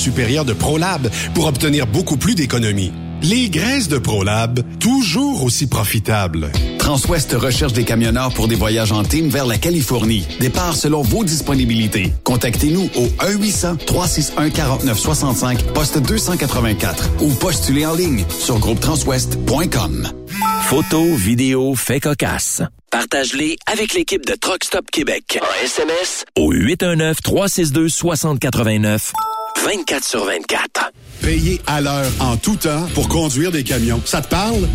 supérieure de ProLab pour obtenir beaucoup plus d'économies. Les graisses de ProLab, toujours aussi profitables. Transwest recherche des camionneurs pour des voyages en team vers la Californie. Départ selon vos disponibilités. Contactez-nous au 1-800-361-4965, poste 284 ou postulez en ligne sur groupetranswest.com. Photos, vidéos, faits cocasse. Partage-les avec l'équipe de Truck Stop Québec. En SMS au 819-362-6089. 24 sur 24. Payer à l'heure en tout temps pour conduire des camions. Ça te parle?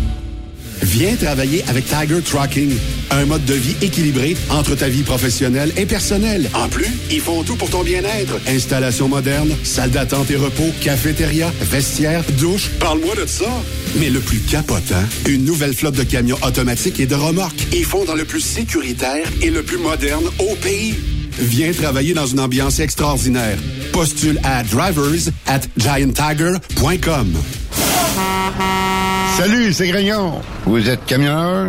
Viens travailler avec Tiger Trucking, un mode de vie équilibré entre ta vie professionnelle et personnelle. En plus, ils font tout pour ton bien-être. Installation moderne, salle d'attente et repos, cafétéria, vestiaire, douche. Parle-moi de ça. Mais le plus capotant, une nouvelle flotte de camions automatiques et de remorques. Ils font dans le plus sécuritaire et le plus moderne au pays. Viens travailler dans une ambiance extraordinaire. Postule à drivers at gianttiger.com. Salut, c'est Grignon. Vous êtes camionneur?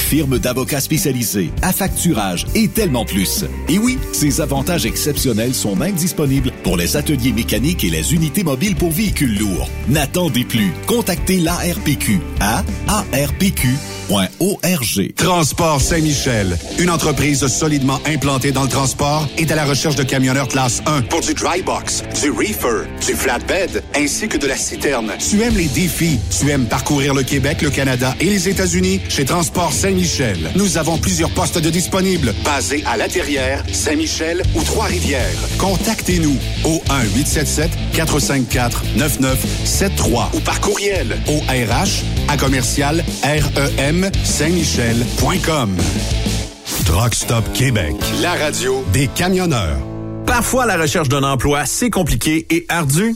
firme d'avocats spécialisés, affacturage et tellement plus. Et oui, ces avantages exceptionnels sont même disponibles pour les ateliers mécaniques et les unités mobiles pour véhicules lourds. N'attendez plus. Contactez l'ARPQ à arpq.org. Transport Saint-Michel, une entreprise solidement implantée dans le transport, est à la recherche de camionneurs classe 1 pour du dry box, du reefer, du flatbed, ainsi que de la citerne. Tu aimes les défis, tu aimes parcourir le Québec, le Canada et les États-Unis? Chez Transport Saint-Michel. Nous avons plusieurs postes de disponibles, basés à La Terrière, Saint-Michel ou Trois-Rivières. Contactez-nous au 1-877-454-9973 ou par courriel au RH à commercial REM Saint-Michel.com. Truck Stop Québec, la radio des camionneurs. Parfois, la recherche d'un emploi, c'est compliqué et ardu.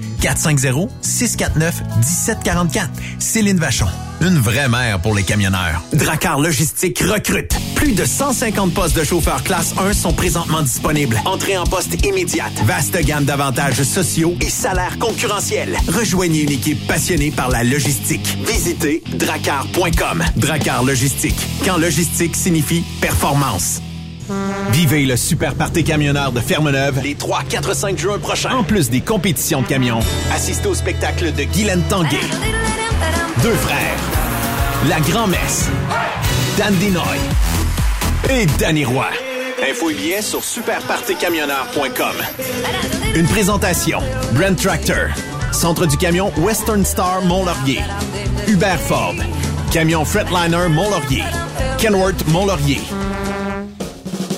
450-649-1744. Céline Vachon. Une vraie mère pour les camionneurs. Dracar Logistique recrute. Plus de 150 postes de chauffeurs classe 1 sont présentement disponibles. Entrée en poste immédiate. Vaste gamme d'avantages sociaux et salaires concurrentiels. Rejoignez une équipe passionnée par la logistique. Visitez dracar.com. Dracar Logistique. Quand logistique signifie performance. Vivez le super party camionneur de Fermeneuve les 3, 4, 5 juin prochains. En plus des compétitions de camions, assistez au spectacle de Guylaine Tanguay. Deux frères. La Grand-Messe. Dan Dinoy. Et Danny Roy. Info et billets sur superpartycamionneur.com. Une présentation. Brent Tractor. Centre du camion Western Star Mont-Laurier. Hubert Ford. Camion Fretliner Mont-Laurier. Kenworth Mont-Laurier.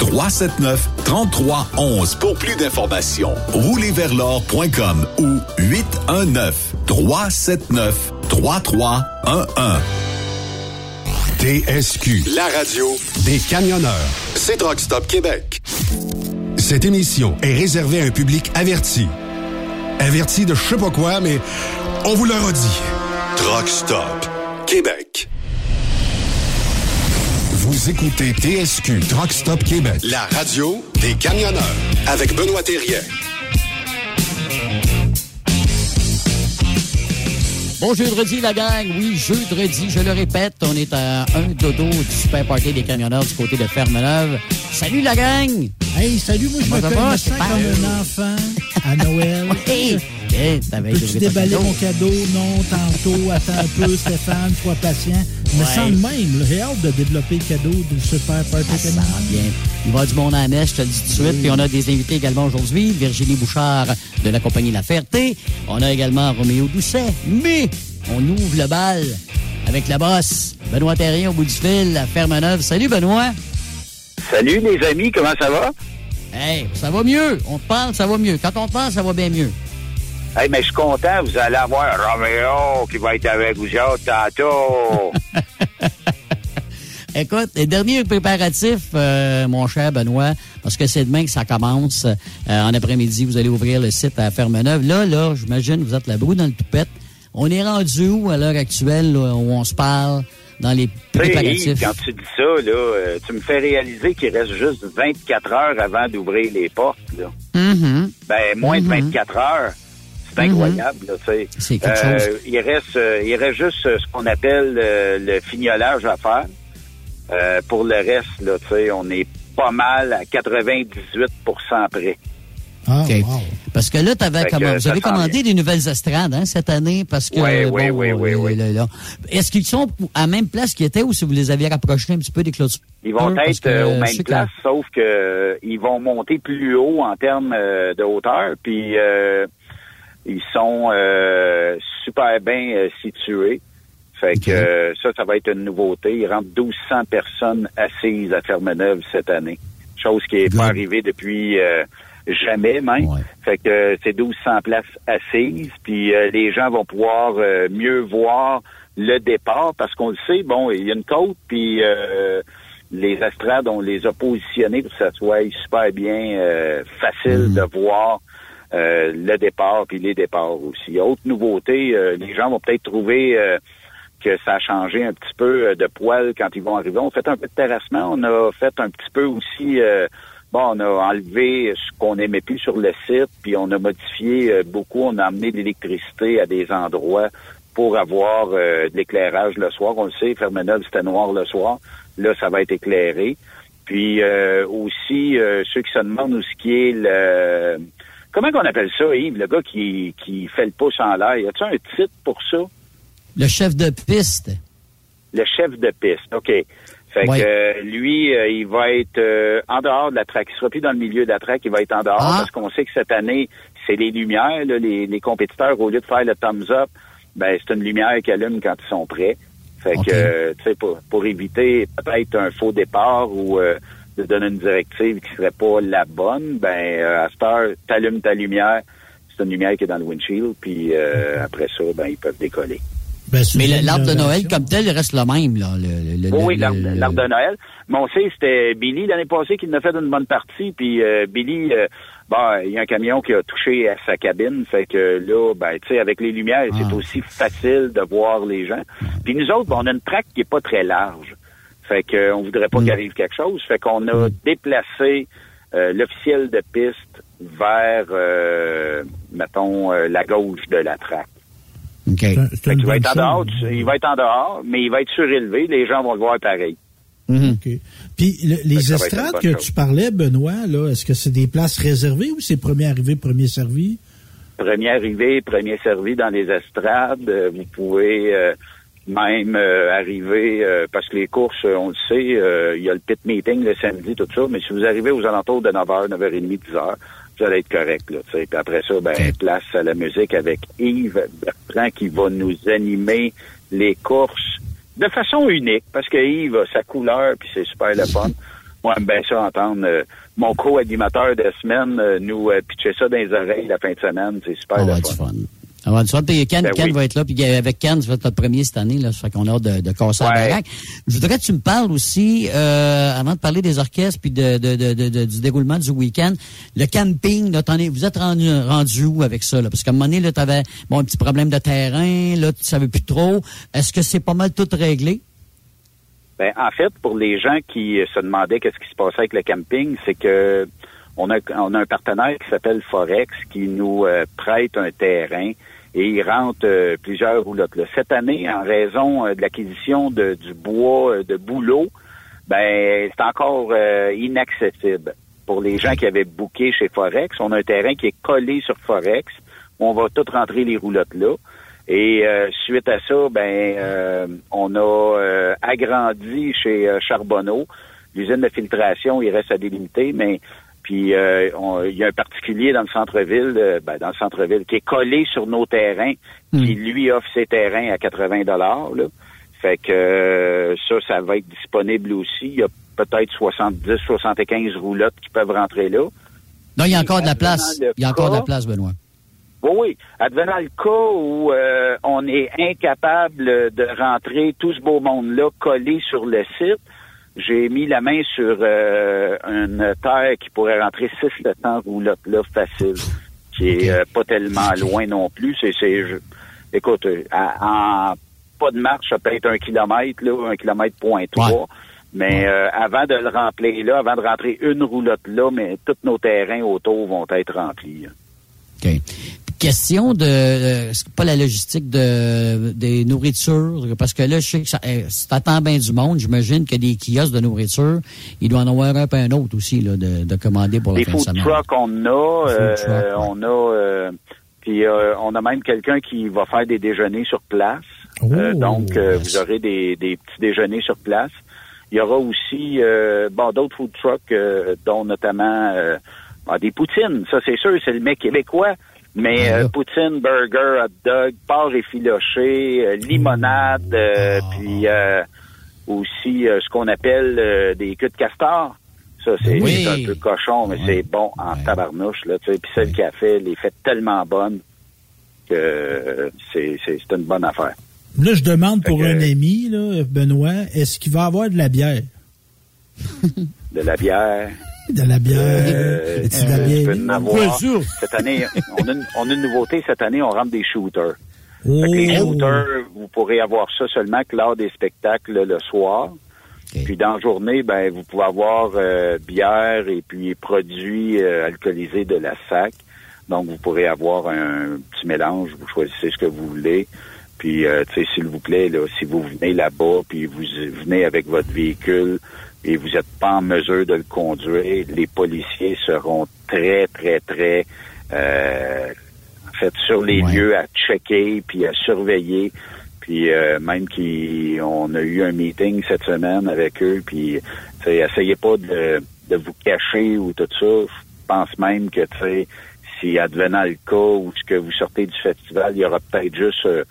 379 3311 pour plus d'informations. Roulerversl'or.com ou 819 379 3311. TSQ, la radio des camionneurs. C'est Truck Stop Québec. Cette émission est réservée à un public averti. Averti de je sais pas quoi, mais on vous le redit. Truck Stop Québec. Vous écoutez TSQ Truck Stop Québec, la radio des camionneurs avec Benoît Thérien. Bon jeudi, la gang. Oui, jeudi, je le répète, on est à un dodo du super party des camionneurs du côté de Ferme-Neuve. Salut, la gang! Hey, salut, moi, je Comment me comme un enfant à Noël. Hey! Hey, t'avais Peux-tu déballer mon cadeau? Non, tantôt, attends un peu, Stéphane, sois patient. Ouais. sens de même. J'ai hâte de développer le cadeau du super party Ça sent bien. Il va du monde à la messe, je te le dis tout de suite. Puis on a des invités également aujourd'hui. Virginie Bouchard de la compagnie La Ferté. On a également Roméo Doucet. Mais on ouvre le bal avec la bosse. Benoît Terrien au bout du fil, à Ferme-Neuve. Salut Benoît. Salut les amis, comment ça va? Hey, ça va mieux. On te parle, ça va mieux. Quand on te parle, ça va bien mieux. Hey, mais je suis content, vous allez avoir Romeo qui va être avec vous autres tantôt. Écoute, les derniers préparatifs, euh, mon cher Benoît, parce que c'est demain que ça commence. euh, en après-midi, vous allez ouvrir le site à Ferme-Neuve. Là, là, j'imagine, vous êtes la broue dans le toupette. On est rendu où à l'heure actuelle là, où on se parle dans les préparatifs? quand tu dis ça, là, euh, tu me fais réaliser qu'il reste juste 24 heures avant d'ouvrir les portes. Là. Mhm. Ben, moins de 24 heures. C'est incroyable, là, tu sais. C'est quelque Euh, chose. Il reste, euh, il reste juste euh, ce qu'on appelle euh, le fignolage à faire. Euh, pour le reste, là, tu sais, on est pas mal à 98 près. Ah, OK. Parce que là, t'avais Fait que commandé- vous avez commandé des nouvelles estrades hein, cette année parce que Oui, oui, bon, oui, oui, euh, oui. là, là. Est-ce qu'ils sont à la même place qu'ils étaient ou si vous les aviez rapprochés un petit peu des clôtures? Ils vont être que, euh, aux mêmes que- places, sauf que euh, ils vont monter plus haut en termes euh, de hauteur, puis euh, ils sont euh, super bien euh, situés. Fait que euh, ça, ça va être une nouveauté. Il rentre 1200 personnes assises à Fermeneuve cette année, chose qui n'est pas arrivée depuis euh, jamais même. Fait que c'est 1200 places assises, puis euh, les gens vont pouvoir euh, mieux voir le départ parce qu'on le sait, bon, il y a une côte, puis euh, les estrades, on les a positionnés pour que ça soit super bien euh, facile de voir euh, le départ puis les départs aussi. Autre nouveauté, euh, les gens vont peut-être trouver euh, que ça a changé un petit peu euh, de poil quand ils vont arriver. On fait un peu de terrassement, on a fait un petit peu aussi euh, bon, on a enlevé ce qu'on aimait plus sur le site, puis on a modifié beaucoup, on a amené de l'électricité à des endroits pour avoir de l'éclairage le soir. On le sait, Fermeneuve, c'était noir le soir. Là, ça va être éclairé. Puis euh, aussi, euh, ceux qui se demandent où ce qui est le... Comment qu'on appelle ça, Yves, le gars qui, qui fait le pouce en l'air? Y a-tu un titre pour ça? Le chef de piste. Le chef de piste, OK. Fait Ouais. que euh, lui, euh, il va être euh, en dehors de la track. Il sera plus dans le milieu de la track, il va être en dehors Ah. parce qu'on sait que cette année, c'est les lumières. là, les, les compétiteurs, au lieu de faire le thumbs up, ben c'est une lumière qui allume quand ils sont prêts. Fait que, euh, tu sais, pour, pour éviter peut-être un faux départ ou euh, de donner une directive qui serait pas la bonne, ben euh, à cette heure, t'allumes ta lumière. C'est une lumière qui est dans le windshield, puis euh, après ça, ben ils peuvent décoller. Ben, Mais l'arbre de Noël comme tel il reste le même. Là, le, le- le- Oui, l'arbre de Noël. Mais on sait, c'était Billy l'année passée qui en a fait une bonne partie. Puis euh, Billy, euh, bon, il y a un camion qui a touché à sa cabine. Fait que là, ben, tu sais, avec les lumières, Ah. c'est aussi facile de voir les gens. Puis nous autres, ben, on a une traque qui est pas très large. Fait que euh, on voudrait Mm. pas qu'il arrive quelque chose. Fait qu'on a déplacé euh, l'officiel de piste vers, euh, mettons, euh, la gauche de la traque. OK. C'est un- c'est Fait une qu'il va bonne être en chose. dehors, du- il va être en dehors, mais il va être surélevé. Les gens vont le voir pareil. OK. Puis le- les estrades que chose. tu parlais, Benoît, là, est-ce que c'est des places réservées ou c'est premier arrivé, premier servi? premier arrivé, premier servi dans les estrades. Vous pouvez euh, même euh, arriver, euh, parce que les courses, euh, on le sait, euh, il y a le pit meeting le samedi, tout ça, mais si vous arrivez aux alentours de 9h, 9h30, 10h, vous allez être correct. Là. Puis après ça, ben, place à la musique avec Yves Bertrand qui va nous animer les courses de façon unique, parce que Yves a sa couleur, puis c'est super le fun. Moi, j'aime bien ça entendre euh, mon co-animateur de semaine euh, nous euh, pitcher ça dans les oreilles la fin de semaine. C'est super va le fun. On va. Puis Ken, Ben Ken oui. va être là. Puis avec Ken, tu vas être notre premier cette année. Là, ça fait qu'on a hâte de, de casser la baraque. Je voudrais que tu me parles aussi, euh, avant de parler des orchestres puis de, du déroulement du week-end, le camping, là, es- vous êtes rendu, rendu où avec ça? Là? Parce qu'à un moment donné, tu avais bon, un petit problème de terrain, là, tu savais plus trop. Est-ce que c'est pas mal tout réglé? Ben, en fait, pour les gens qui se demandaient qu'est-ce qui se passait avec le camping, c'est que on a, on a un partenaire qui s'appelle Forex qui nous euh, prête un terrain et il rentre euh, plusieurs roulottes. Là. Cette année, en raison euh, de l'acquisition du bois euh, de bouleau, ben c'est encore euh, inaccessible. Pour les gens qui avaient booké chez Forex, on a un terrain qui est collé sur Forex. On va tout rentrer les roulottes là. Et euh, suite à ça, ben euh, on a euh, agrandi chez Charbonneau. L'usine de filtration, il reste à délimiter, mais puis euh, on- il y a un particulier dans le centre-ville, euh, ben, dans le centre-ville, qui est collé sur nos terrains, qui lui offre ses terrains à 80 dollars. Fait que euh, ça, ça va être disponible aussi. Il y a peut-être 70, 75 roulottes qui peuvent rentrer là. Non, il y a encore de la place. Il y a encore de la place, Benoît. Oui, oui. Advenant le cas où on est incapable de rentrer tout ce beau monde-là collé sur le site, j'ai mis la main sur euh, une terre qui pourrait rentrer 600 roulottes là facile, qui est euh, pas tellement loin non plus. C'est, c'est, je- écoute, euh, à- en pas de marche, ça peut être un kilomètre, là, un kilomètre point trois. Mais euh, avant de le remplir là, avant de rentrer une roulotte là, mais tous nos terrains autour vont être remplis. là. OK. Question de euh, c'est pas la logistique de des nourritures parce que là je sais que ça euh, c'est à temps bien du monde j'imagine que des kiosques de nourriture il doit en avoir un peu un autre aussi là de, de commander pour la Les fin de semaine. trucks, on a. Les food euh, trucks, ouais. On a. euh, puis euh, on a même quelqu'un qui va faire des déjeuners sur place. Euh, Oh, donc, euh, yes. vous aurez des, des petits déjeuners sur place. Il y aura aussi euh, bon, d'autres food trucks, euh, dont notamment euh, ah, des poutines. Ça, c'est sûr, c'est le mec québécois. Mais Ah, euh, poutine, burger, hot dog, porc effiloché, euh, limonade, euh, Ah. puis euh, aussi ce qu'on appelle des queues de castor. Ça, c'est Oui. un peu cochon, mais Ouais. c'est bon en Ouais. tabarnouche. Là. Puis celle qui a fait les fait tellement bonnes que c'est une bonne affaire. Là, je demande pour un ami, là, Benoît, est-ce qu'il va avoir de la bière? De la bière. De la bière. Euh, de la tu bière? peux en Bien avoir. sûr. Cette année, on a, une, on a une nouveauté. Cette année, on rentre des shooters. Oh. Fait que les shooters, vous pourrez avoir ça seulement que lors des spectacles le soir. Puis dans la journée, ben vous pouvez avoir euh, bière et puis produits euh, alcoolisés de la SAC. Donc vous pourrez avoir un petit mélange, vous choisissez ce que vous voulez. Puis euh, tu sais, s'il vous plaît, là, si vous venez là-bas, puis vous venez avec votre véhicule et vous n'êtes pas en mesure de le conduire, les policiers seront très, très, très euh, en fait sur les Ouais. lieux à checker puis à surveiller. Puis euh, même qu'on a eu un meeting cette semaine avec eux, puis essayez pas de, de vous cacher ou tout ça. Je pense même que tu sais, si advenant le cas ou ce que vous sortez du festival, il y aura peut-être juste euh,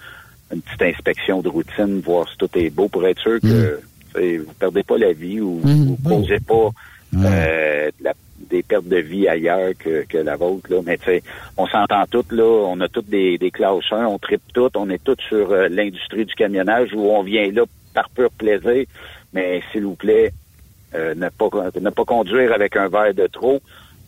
une petite inspection de routine, voir si tout est beau pour être sûr que sais, vous perdez pas la vie ou Mm. vous causez pas euh, de la- des pertes de vie ailleurs que, que la vôtre. Là. Mais on s'entend toutes, là, on a toutes des, des classes 1, on tripe toutes, on est toutes sur euh, l'industrie du camionnage où on vient là par pur plaisir. Mais s'il vous plaît, euh, ne pas ne pas conduire avec un verre de trop.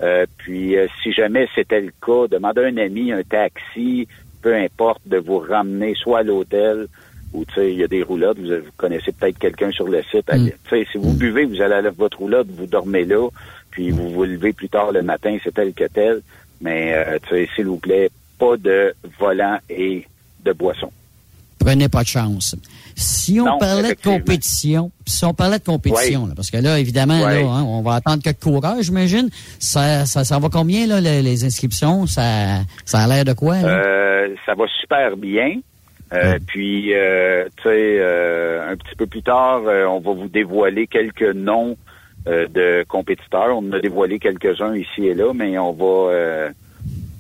Euh, puis euh, si jamais c'était le cas, demandez à un ami, un taxi, peu importe, de vous ramener soit à l'hôtel ou tu sais, il y a des roulottes, vous, vous connaissez peut-être quelqu'un sur le site. Sais, si vous buvez, vous allez à votre roulotte, vous dormez là, puis vous vous levez plus tard le matin, c'est tel que tel. Mais euh, tu sais, s'il vous plaît, pas de volant et de boisson. Prenez pas de chance. Si on Non, parlait de compétition, si on parlait de compétition, là, parce que là, évidemment, là, hein, on va attendre quelques coureurs, j'imagine. Ça, ça, ça va combien, là, les, les inscriptions? Ça, ça a l'air de quoi, là? Euh, ça va super bien. Euh, Puis, euh, tu sais, euh, un petit peu plus tard, euh, on va vous dévoiler quelques noms euh, de compétiteurs. On en a dévoilé quelques-uns ici et là, mais on va euh,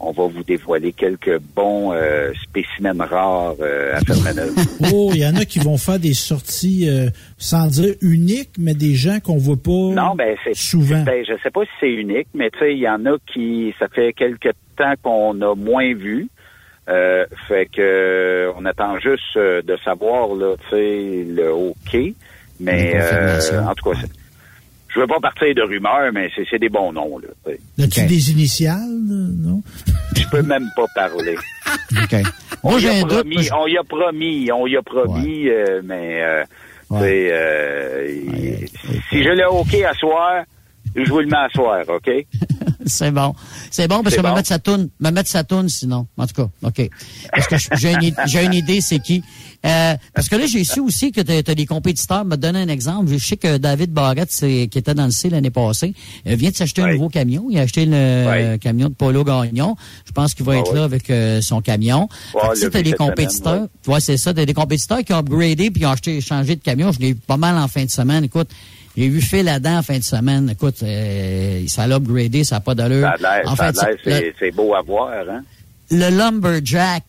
on va vous dévoiler quelques bons euh, spécimens rares euh, à Fermanagh. Oh, il y en a qui vont faire des sorties, euh, sans dire uniques, mais des gens qu'on voit pas Non, ben c'est souvent. ben, je sais pas si c'est unique, mais tu sais, il y en a qui ça fait quelque temps qu'on a moins vu. Euh, fait que euh, on attend juste euh, de savoir là, le OK. Mais euh, en tout cas, je veux pas partir de rumeurs, mais c'est des bons noms là. As-tu Ok. des initiales, non? Je peux même pas parler. OK. On y a promis, on y a promis, on y a promis, euh, mais euh, tu Ouais. il- si j'ai le OK à soir, je vous le mets à soir, OK? C'est bon. C'est bon parce que me bon. mettre sa toune, me mettre sa toune sinon. En tout cas, OK. Parce que j'ai une, j'ai une idée, c'est qui. Euh, parce que là, j'ai su aussi que tu as, des compétiteurs. Me donner un exemple. Je sais que David Barrette, qui était dans le C l'année passée, euh, vient de s'acheter un Ouais. nouveau camion. Il a acheté le euh, Ouais. camion de Polo Gagnon. Je pense qu'il va Ah être ouais. là avec euh, son camion. Ouais, si t'as vu des compétiteurs, semaine, ouais, c'est ça, t'as des compétiteurs qui ont upgradé puis qui ont acheté, changé de camion. Je l'ai pas mal en fin de semaine. Écoute, j'ai vu Phil là-dedans en fin de semaine. Écoute, euh, ça l'a upgradé, ça n'a pas d'allure. Ça En fait, c'est beau à voir, hein? le Lumberjack,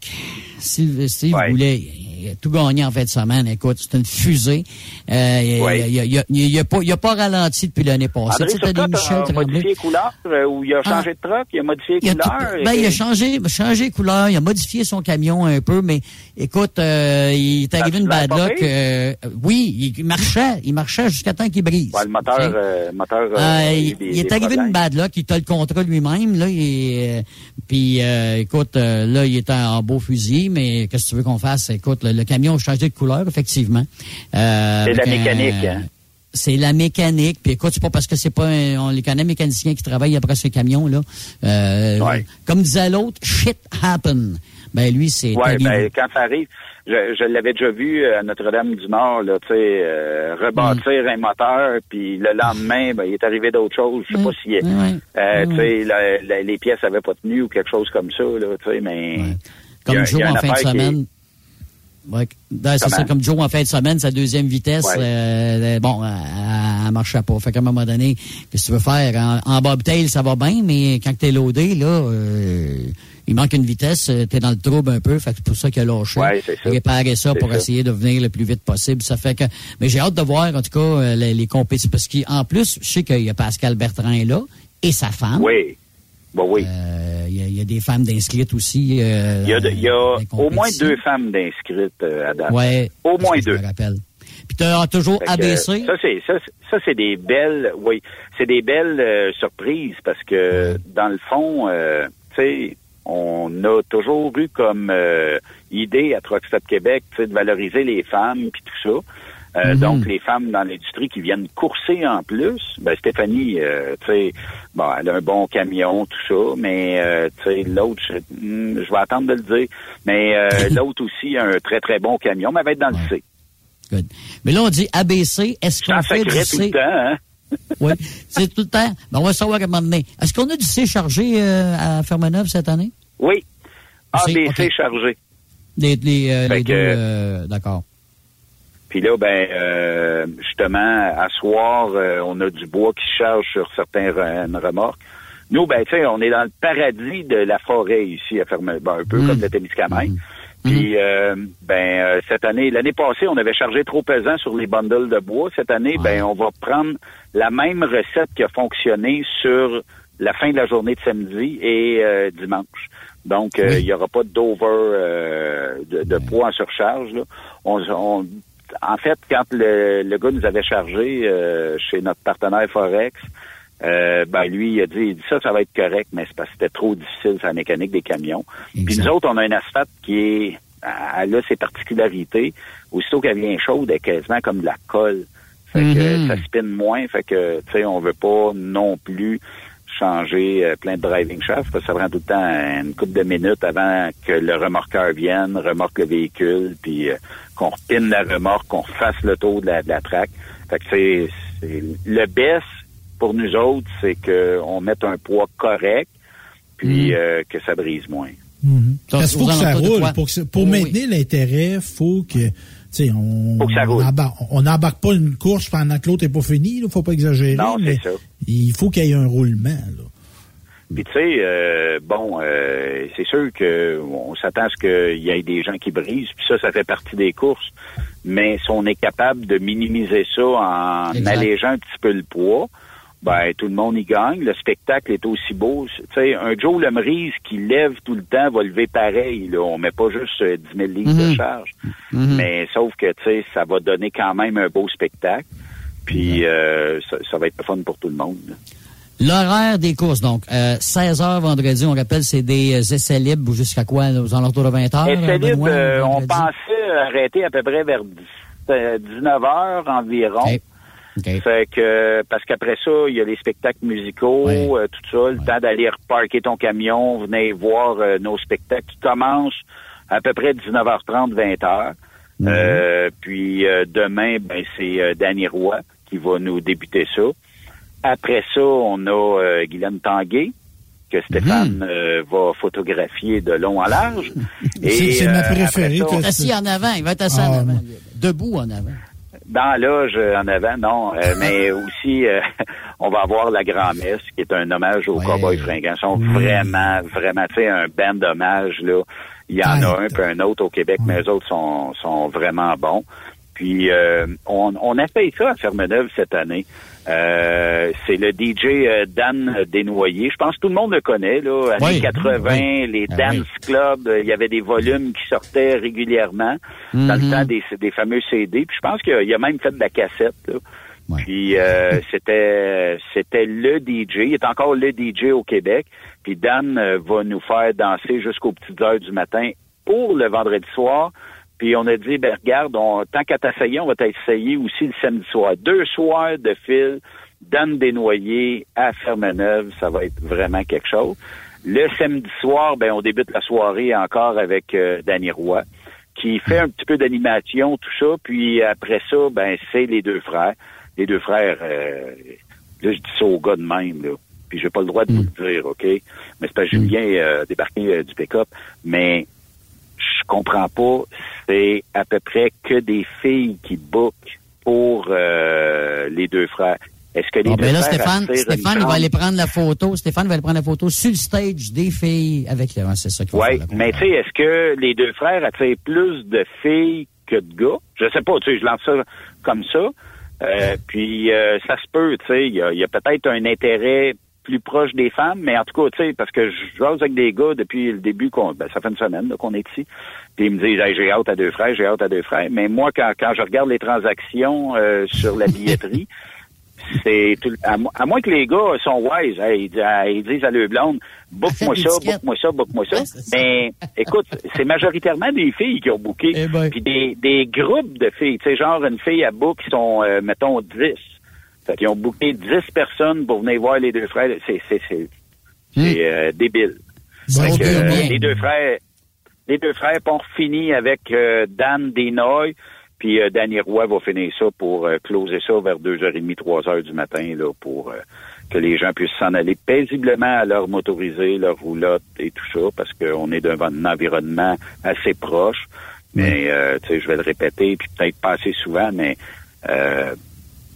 si, si Ouais. vous voulez, il a tout gagné en fin de semaine. Écoute, c'est une fusée. Euh, il- Ouais. il, il, il, il, a pas, il a pas ralenti depuis l'année passée. André Turcotte Michel a modifié couleur euh, ou il a Ah. changé de truck, il a modifié Il a, couleur. tout- ben, il a changé, changé couleur, il a modifié son camion un peu, mais écoute, euh, il est arrivé une bad luck. euh, oui, il marchait, il marchait jusqu'à temps qu'il brise. Ouais, le moteur, Ok? euh, le moteur euh, Euh, a eu il, des- il est arrivé une bad luck, il t'a le contrat lui-même, là, euh, puis euh, écoute, euh, là, il est en, beau fusil, mais qu'est-ce que tu veux qu'on fasse? Écoute, le, le camion a changé de couleur, effectivement. Euh, C'est la avec un- mécanique, hein? c'est la mécanique. Puis écoute, c'est pas parce que c'est pas un, on les connaît mécaniciens qui travaillent après ce camion là. Euh, Comme disait l'autre, shit happen. Ben lui, c'est. Ouais, ben quand ça arrive, je, je l'avais déjà vu à Notre-Dame-du-Nord, là, tu sais, euh, rebâtir un moteur, puis le lendemain, ben, il est arrivé d'autres choses. Je sais pas si, euh, tu sais, les pièces avaient pas tenu ou quelque chose comme ça, là, tu sais, mais. Comme Joe en fin de semaine. Ouais, ben, c'est ça, comme Joe en fin de semaine, sa deuxième vitesse, euh, bon, elle, elle, marchait pas. Fait qu'à un moment donné, qu'est-ce que tu veux faire? En, en bobtail, ça va bien, mais quand t'es loadé, là, euh, il manque une vitesse, euh, t'es dans le trouble un peu, fait que c'est pour ça qu'il a lâché. Ouais, ça. Réparer ça pour essayer de venir le plus vite possible. Ça fait que, mais j'ai hâte de voir, en tout cas, les, les compétitions, parce qu'en plus, je sais qu'il y a Pascal Bertrand là, et sa femme. Oui. Bon, oui. Euh, il y, y, a des femmes d'inscrites aussi. Euh, il y a, y a au moins deux femmes d'inscrites euh, à date. Ouais. Au moins deux. Je me rappelle. Puis tu as toujours Fait que, ça, c'est ça, c'est- ça, c'est des belles, oui, c'est des belles euh, surprises parce que dans le fond, euh, tu sais, on a toujours eu comme euh, idée à Truck Stop Québec, tu sais, de valoriser les femmes puis tout ça. Euh, Mhm. Donc, les femmes dans l'industrie qui viennent courser en plus, ben Stéphanie, euh, tu sais, bon, elle a un bon camion, tout ça, mais euh, tu sais, l'autre, je, hmm, je vais attendre de le dire, mais euh, l'autre aussi a un très, très bon camion, mais elle va être dans le C. Good. Mais là, on dit ABC. Est-ce qu'on fait du sacrais tout C? le temps, hein? oui, c'est tout le temps. Ben, on va savoir à un moment donné. Est-ce qu'on a du C chargé euh, à Fermeneuve cette année? Oui. ABC ok. chargé. Les, les, euh, les deux, euh, d'accord. Puis là, ben, euh, justement, à soir, euh, on a du bois qui se charge sur certaines re- remorques. Nous, ben, tu sais, on est dans le paradis de la forêt ici à Ferme, ben, un peu Mm. comme le Témiscamingue. Puis, euh, ben, euh, cette année, l'année passée, on avait chargé trop pesant sur les bundles de bois. Cette année, ben, on va prendre la même recette qui a fonctionné sur la fin de la journée de samedi et euh, dimanche. Donc, euh, il y aura pas d'over euh, de, de poids en surcharge. Là. On, on- en fait, quand le, le gars nous avait chargé euh, chez notre partenaire Forex, euh, ben lui, il a dit, il dit ça, ça va être correct, mais c'est parce que c'était trop difficile, c'est la mécanique des camions. Puis nous autres, on a un asphalte qui est, elle a ses particularités. Aussitôt qu'elle vient chaude, elle est quasiment comme de la colle. Fait que Mhm. ça spinne moins, fait que, tu sais, on veut pas non plus changer euh, plein de driving shaft, parce que ça prend tout le temps une couple de minutes avant que le remorqueur vienne, remorque le véhicule, puis euh, qu'on repine la remorque, qu'on fasse le tour de la, de la track. Fait que c'est, c'est- le best pour nous autres, c'est qu'on mette un poids correct, puis Mhm. euh, que ça brise moins. Mhm. Parce qu'il faut que ça roule. Pour, que ça- pour Oui, maintenir l'intérêt, faut que, on, Faut que ça on roule. embarque- n'embarque pas une course pendant que l'autre n'est pas fini. Il faut pas exagérer. Non, mais ça. Il faut qu'il y ait un roulement. Là. Puis tu sais, euh, bon, euh, c'est sûr que on s'attend à ce qu'il y ait des gens qui brisent, puis ça, ça fait partie des courses. Mais si on est capable de minimiser ça en Exact. allégeant un petit peu le poids, ben tout le monde y gagne. Le spectacle est aussi beau. Tu sais, un Joe Lemrise qui lève tout le temps va lever pareil. Là. On met pas juste euh, 10 000 livres de Mhm. charge. Mhm. Mais sauf que tu sais, ça va donner quand même un beau spectacle. Puis euh, ça, ça va être fun pour tout le monde. là. L'horaire des courses, donc, euh, 16 heures vendredi, on rappelle, c'est des euh, essais libres ou jusqu'à quoi, là, aux alentours de 20 heures? Essai libre, Benoît, euh, on pensait arrêter à peu près vers 19 heures Fait que parce qu'après ça, il y a les spectacles musicaux, euh, tout ça, le temps d'aller reparquer ton camion, venez voir euh, nos spectacles qui commencent à peu près 19h30, 20h. Euh, puis euh, demain, ben c'est euh, Danny Roy qui va nous débuter ça. Après ça, on a euh, Guylaine Tanguay, que Stéphane euh, va photographier de long en large. C'est- ma préférée, après ça, Il va être assis en avant, il va être assis en Ah, avant. Debout en avant. Dans l'âge euh, en avant, non, euh, mais aussi euh, on va avoir la grand-messe qui est un hommage aux cowboys fringants. Ils sont vraiment, vraiment, tu sais, un band d'hommage là. Il y en a un puis un autre au Québec, mais les autres sont, sont vraiment bons. Puis euh, on, on a fait ça à Fermeneuve cette année. Euh, c'est le DJ euh, Dan Desnoyers. Je pense que tout le monde le connaît, là. Années Oui. 80, Oui. les Ah Dance oui. Club, euh, il y avait des volumes qui sortaient régulièrement dans le Mhm. temps des, des fameux CD. Puis je pense qu'il a- même fait de la cassette. Là. Puis euh, c'était c'était le DJ. Il est encore le DJ au Québec. Puis Dan va nous faire danser jusqu'aux petites heures du matin pour le vendredi soir. Puis on a dit, ben regarde, on, tant qu'à t'essayer, on va t'essayer aussi le samedi soir. Deux soirs de fil, Dan Desnoyers à Fermeneuve, ça va être vraiment quelque chose. Le samedi soir, ben on débute la soirée encore avec euh, Danny Roy, qui fait un petit peu d'animation, tout ça. Puis après ça, ben c'est les deux frères. Les deux frères, euh, là je dis ça au gars de même, là. Puis j'ai pas le droit de vous le dire, OK? Mais c'est pas Julien euh, débarqué euh, du pick-up. Mais je comprends pas, c'est à peu près que des filles qui bookent pour euh, les deux frères. Est-ce que les Bon, deux ben là, frères Stéphane, Stéphane il va aller prendre la photo. Stéphane va aller prendre la photo sur le stage des filles avec le. c'est ça Oui, mais tu sais, est-ce que les deux frères attirent plus de filles que de gars? Je sais pas, tu sais, je lance ça comme ça. Euh, puis euh, ça se peut, tu sais, il y a, il y a peut-être un intérêt plus proche des femmes, mais en tout cas, tu sais, parce que je jase avec des gars depuis le début, qu'on, ben, ça fait une semaine là, qu'on est ici, puis ils me disent, Hey, j'ai hâte à deux frères, j'ai hâte à deux frères. Mais moi, quand, quand je regarde les transactions euh, sur la billetterie, c'est tout, à, à moins que les gars sont wise, hey, ils, disent à, leur blonde, book-moi ça, book-moi ça, book-moi ça. Mais écoute, c'est majoritairement des filles qui ont booké, Eh ben. puis des, des groupes de filles, tu sais, genre une fille à book qui sont, euh, mettons, 10. Fait qu'ils ont booké 10 personnes pour venir voir les deux frères. C'est, c'est, c'est, c'est euh, débile. Bon, Fait que, bien, euh, les deux frères, les deux frères ont fini avec euh, Dan Desnoy, puis euh, Danny Roy va finir ça pour euh, closer ça vers 2h30, 3h du matin, là, pour euh, que les gens puissent s'en aller paisiblement à leur motorisé, leur roulotte et tout ça, parce qu'on est dans un environnement assez proche. Mais, euh, tu sais, je vais le répéter, puis peut-être pas assez souvent, mais euh,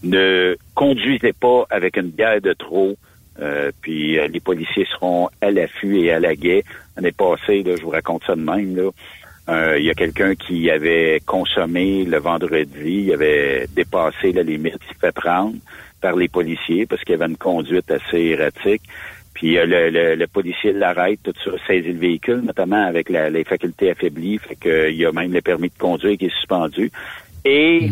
ne conduisez pas avec une bière de trop. Euh, puis euh, les policiers seront à l'affût et à la guet. L'année passée, là, je vous raconte ça de même, là. euh, il y a quelqu'un qui avait consommé le vendredi, il avait dépassé la limite, il fait prendre par les policiers parce qu'il avait une conduite assez erratique. Puis euh, le, le- le policier l'arrête, tout ça, saisit le véhicule, notamment avec la- les facultés affaiblies. Fait que, euh, y a même le permis de conduire qui est suspendu. Et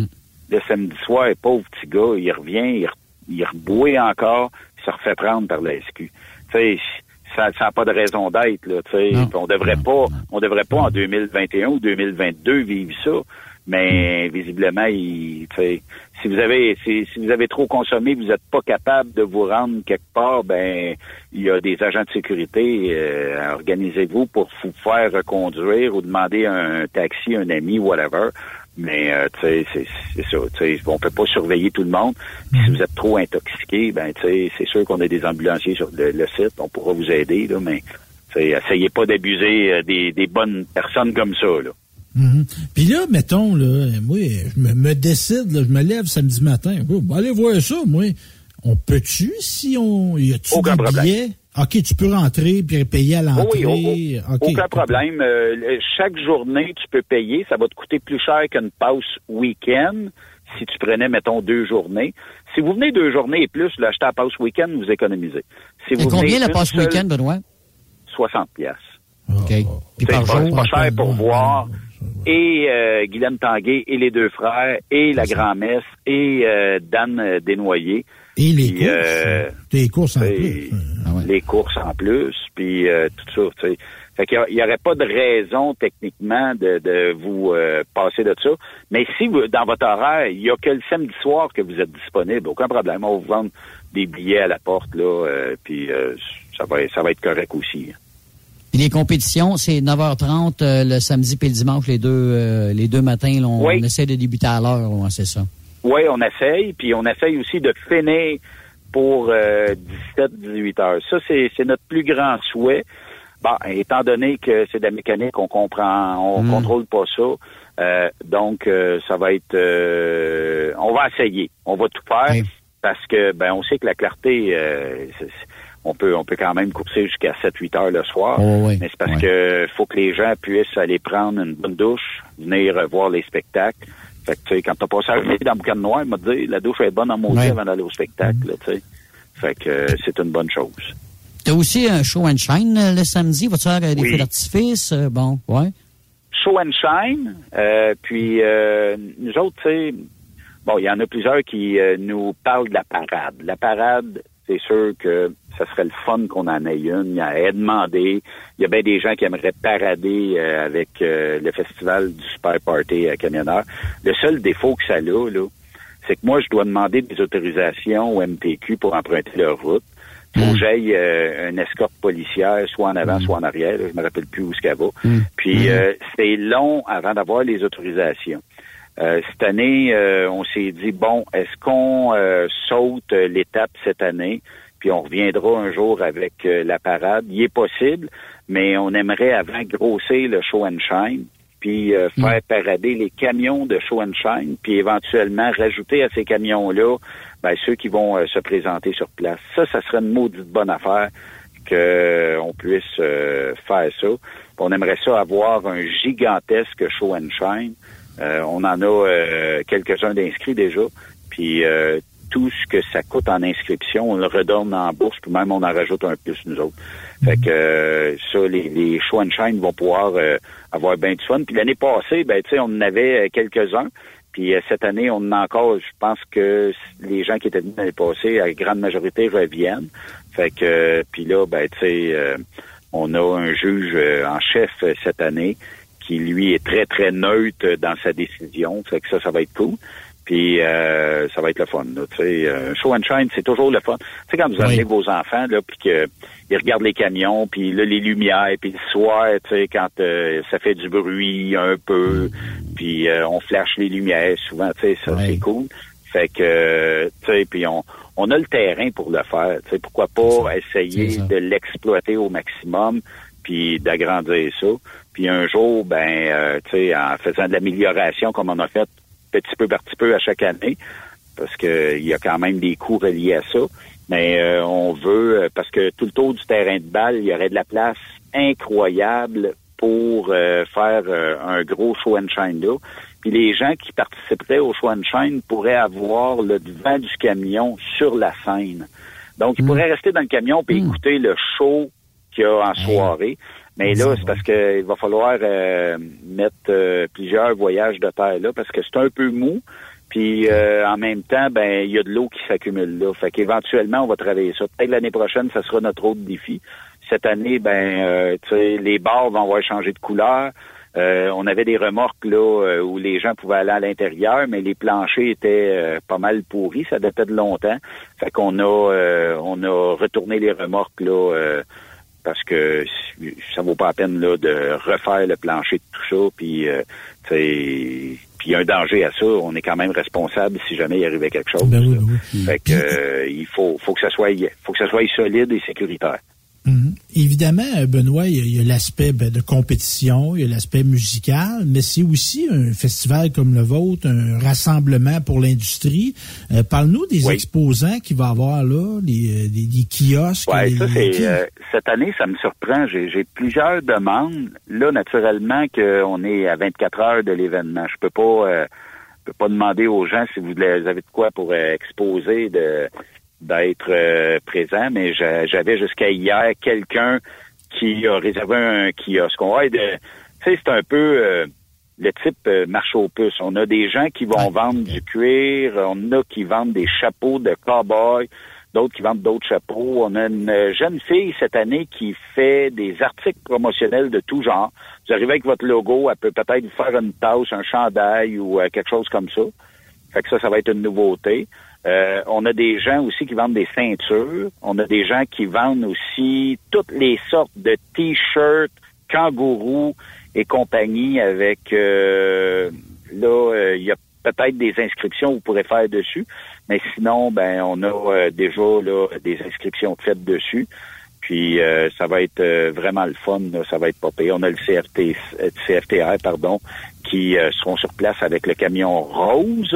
le samedi soir, pauvre petit gars, il revient, il, re- il reboit encore, il se refait prendre par la SQ. Tu sais, ça n'a pas de raison d'être, là. On devrait pas, on devrait pas en 2021 ou 2022 vivre ça. Mais visiblement, il, si vous avez si, si vous avez trop consommé, vous n'êtes pas capable de vous rendre quelque part, ben il y a des agents de sécurité. euh, Organisez-vous pour vous faire reconduire ou demander un taxi, un ami, whatever. Mais euh, tu sais, c'est c'est ça. Tu sais, on peut pas surveiller tout le monde. Puis si vous êtes trop intoxiqué, ben tu sais, c'est sûr qu'on a des ambulanciers sur le, le site. On pourra vous aider là, mais tu sais, essayez pas d'abuser euh, des, des bonnes personnes comme ça là. Mhm. Puis là, mettons, là, moi, je me, me décide, là, je me lève samedi matin. Oh, ben, allez voir ça, moi. On peut-tu, si on. Y a-tu Aucun des problème. billets? OK, tu peux rentrer puis payer à l'entrée. Oui, aucun problème. Euh, le- chaque journée, tu peux payer. Ça va te coûter plus cher qu'une passe week-end si tu prenais, mettons, deux journées. Si vous venez deux journées et plus, l'acheter à passe week-end, vous économisez. Si vous combien la passe seule, week-end, Benoît? 60 pièces. OK. Puis C'est par pas, c'est jour? pas cher pour ouais, voir et euh, Guylaine Tanguay et les deux frères et la grand-messe et euh, Dan euh, Desnoyers. Et les Puis, courses. euh, les courses en Et plus. Ah ouais. les courses en plus, puis euh, tout ça, tu sais. Fait qu'il n'y aurait pas de raison techniquement de, de vous euh, passer de ça. Mais si vous, dans votre horaire, il y a que le samedi soir que vous êtes disponible, aucun problème. On va vous vendre des billets à la porte, là, euh, puis euh, ça va ça va être correct aussi. Puis les compétitions, c'est 9h30 euh, le samedi puis le dimanche, les deux, euh, les deux matins. là, on, Oui. on essaie de débuter à l'heure, ouais, c'est ça. Oui, on essaye, puis on essaye aussi de finir pour euh, 17-18 heures. Ça, c'est notre plus grand souhait. Bon, étant donné que c'est de la mécanique, on comprend, on Mm. contrôle pas ça. Euh, donc, euh, ça va être, euh, on va essayer, on va tout faire parce que, ben, on sait que la clarté, euh, on peut, on peut quand même courser jusqu'à 7-8 heures le soir. Oh, oui. Mais c'est parce Ouais. que faut que les gens puissent aller prendre une bonne douche, venir voir les spectacles. Fait que, tu sais, quand t'as passé la journée dans le boucan noir, il m'a dit, la douche est bonne en maudit Ouais. avant d'aller au spectacle, tu sais. Fait que euh, c'est une bonne chose. T'as aussi un show and shine euh, le samedi. Vas-tu faire euh, des Oui. feux d'artifice? Bon, ouais. Show and shine, euh, puis euh, nous autres, tu sais, bon, il y en a plusieurs qui nous parlent de la parade. La parade, c'est sûr que ça serait le fun qu'on en ait une. Il y a demandé. Il y a bien des gens qui aimeraient parader euh, avec euh, le festival du Super Party à Camionneur. Le seul défaut que ça a, là, c'est que moi, je dois demander des autorisations au MTQ pour emprunter leur route. Faut que j'aille euh, une escorte policière, soit en avant, soit en arrière. Je me rappelle plus où ce qu'elle va. Puis c'est long avant d'avoir les autorisations. Cette année, on s'est dit, bon, est-ce qu'on saute l'étape cette année? puis on reviendra un jour avec euh, la parade. Il est possible, mais on aimerait avant grossir le show and shine, puis euh, faire mm. parader les camions de show and shine, puis éventuellement rajouter à ces camions-là ben, ceux qui vont euh, se présenter sur place. Ça, ça serait une maudite bonne affaire qu'on puisse faire ça. On aimerait ça avoir un gigantesque show and shine. On en a quelques-uns d'inscrits déjà. Puis tout ce que ça coûte en inscription, on le redonne en bourse, puis même on en rajoute un plus nous autres. Fait que euh, ça, les, les show and shine vont pouvoir euh, avoir bien du fun. Puis l'année passée, ben tu sais, on en avait euh, quelques-uns. Puis cette année, on en a encore. Je pense que les gens qui étaient venus l'année passée, à grande majorité, reviennent. Fait que puis là, ben tu sais, on a un juge en chef cette année qui lui est très très neutre dans sa décision. Fait que ça, ça va être cool. Puis euh, ça va être le fun. Là, euh, show and shine, c'est toujours le fun. Tu sais, quand vous amenez vos enfants, là, puis qu'ils regardent les camions, puis là, les lumières, puis le soir, tu sais, quand euh, ça fait du bruit un peu, puis euh, on flash les lumières, souvent, tu sais, ça, c'est cool. Fait que, tu sais, puis on, on a le terrain pour le faire. Tu sais, pourquoi pas essayer de l'exploiter au maximum, puis d'agrandir ça. Puis un jour, ben, tu sais, en faisant de l'amélioration comme on a fait petit peu par petit peu à chaque année, parce qu'il y a quand même des coûts reliés à ça. Mais euh, on veut, euh, parce que tout le tour du terrain de balle, il y aurait de la place incroyable pour euh, faire un gros show and shine là. Puis les gens qui participeraient au show and shine pourraient avoir le devant du camion sur la scène. Donc, ils hmm. pourraient rester dans le camion et hmm. écouter le show qu'il y a en soirée. Mais là, c'est parce qu'il va falloir euh, mettre euh, plusieurs voyages de terre là, parce que c'est un peu mou. Puis euh, en même temps, ben il y a de l'eau qui s'accumule là. Fait qu'éventuellement, on va travailler ça. Peut-être l'année prochaine, ça sera notre autre défi. Cette année, ben sais, les barres vont avoir changé de couleur. on avait des remorques là où les gens pouvaient aller à l'intérieur, mais les planchers étaient pas mal pourris, ça datait de longtemps. Fait qu'on a on a retourné les remorques là parce que ça vaut pas la peine là, de refaire le plancher de tout ça, puis euh, puis il y a un danger à ça. On est quand même responsable si jamais il arrivait quelque chose. Ben fait que euh, il faut, faut que ça soit faut que ça soit solide et sécuritaire. Mhm. Évidemment, euh, Benoît, il y a, l'aspect ben, de compétition, il y a l'aspect musical, mais c'est aussi un festival comme le vôtre, un rassemblement pour l'industrie. Euh, parle-nous des exposants qu'il va y avoir là, les, euh, kiosques. Oui, ça c'est cette année, ça me surprend. J'ai plusieurs demandes. Là, naturellement, qu'on est à 24 heures de l'événement. Je peux pas peux pas demander aux gens si vous avez de quoi pour exposer de d'être euh, présent, mais j'avais jusqu'à hier quelqu'un qui a réservé un kiosque. On va tu sais, c'est un peu euh, le type euh, marche aux puces. On a des gens qui vont vendre du cuir, on a qui vendent des chapeaux de cow-boy, d'autres qui vendent d'autres chapeaux. On a une jeune fille cette année qui fait des articles promotionnels de tout genre. Vous arrivez avec votre logo, elle peut peut-être vous faire une tasse, un chandail ou quelque chose comme ça. Fait que ça, ça va être une nouveauté. Euh, on a des gens aussi qui vendent des ceintures. On a des gens qui vendent aussi toutes les sortes de t-shirts, kangourous et compagnie avec euh, là, euh, il y a peut-être des inscriptions que vous pourrez faire dessus, mais sinon, ben on a déjà là, des inscriptions faites dessus. Puis ça va être vraiment le fun, ça va être popé. On a le CFT, CFTR, pardon, qui seront sur place avec le camion rose.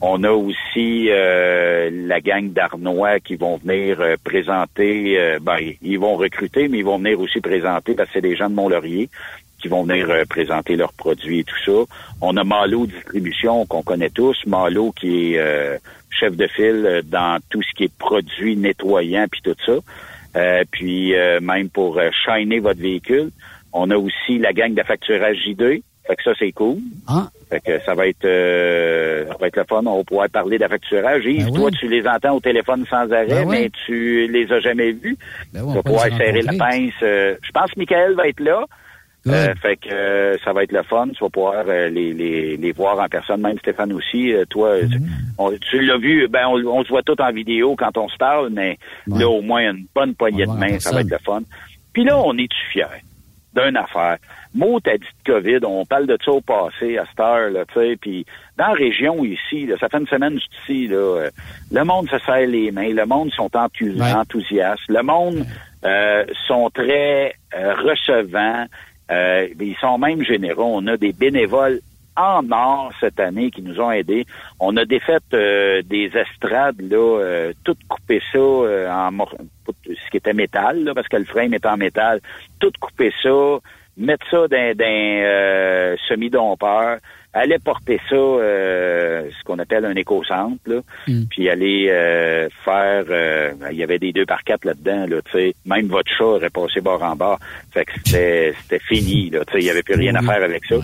On a aussi euh, la gang d'Arnois qui vont venir euh, présenter, euh, ben, ils vont recruter, mais ils vont venir aussi présenter, parce que c'est des gens de Mont-Laurier qui vont venir présenter leurs produits et tout ça. On a Malo Distribution qu'on connaît tous, Malo qui est chef de file dans tout ce qui est produits nettoyants puis tout ça. puis même pour shiner votre véhicule. On a aussi la gang de facturage JD Fait que ça, c'est cool. Ah. Fait que ça va être euh, ça va être le fun. On va pouvoir parler d'affacturage. Yves, Ben toi, oui. tu les entends au téléphone sans arrêt, Ben oui. mais tu les as jamais vus. Ben oui, tu on vas pouvoir se serrer la pince. euh, je pense que Michael va être là. Euh, fait que euh, ça va être le fun. Tu vas pouvoir euh, les, les, les voir en personne, même Stéphane aussi. Toi, Mm-hmm. tu- on- tu l'as vu, ben on, on se voit tout en vidéo quand on se parle, mais Ouais. là, au moins, une bonne poignée On de main, ça va être le fun. Puis là, on est-tu fiers? D'une affaire? Mot, t'as dit de COVID, on parle de ça au passé, à cette heure, là, tu sais, puis dans la région ici, là, ça fait une semaine ici, là, euh, le monde se serre les mains, le monde sont Ouais. enthousiastes, le monde euh, sont très euh, recevants, euh, ils sont même généraux. On a des bénévoles en or cette année qui nous ont aidés. On a défait euh, des estrades, là, euh, tout coupé ça euh, en ce qui était métal, là, parce que le frame est en métal, tout couper ça, mettre ça dans, dans euh, semi-dompeur, aller porter ça, euh, ce qu'on appelle un éco-centre, là, Mm. puis aller euh, faire, euh, il y avait des deux par quatre là-dedans, là, tu sais, même votre chat aurait passé bord en bord, fait que c'était c'était fini, là, tu sais, il y avait plus rien à Oui. faire avec ça. Ouais.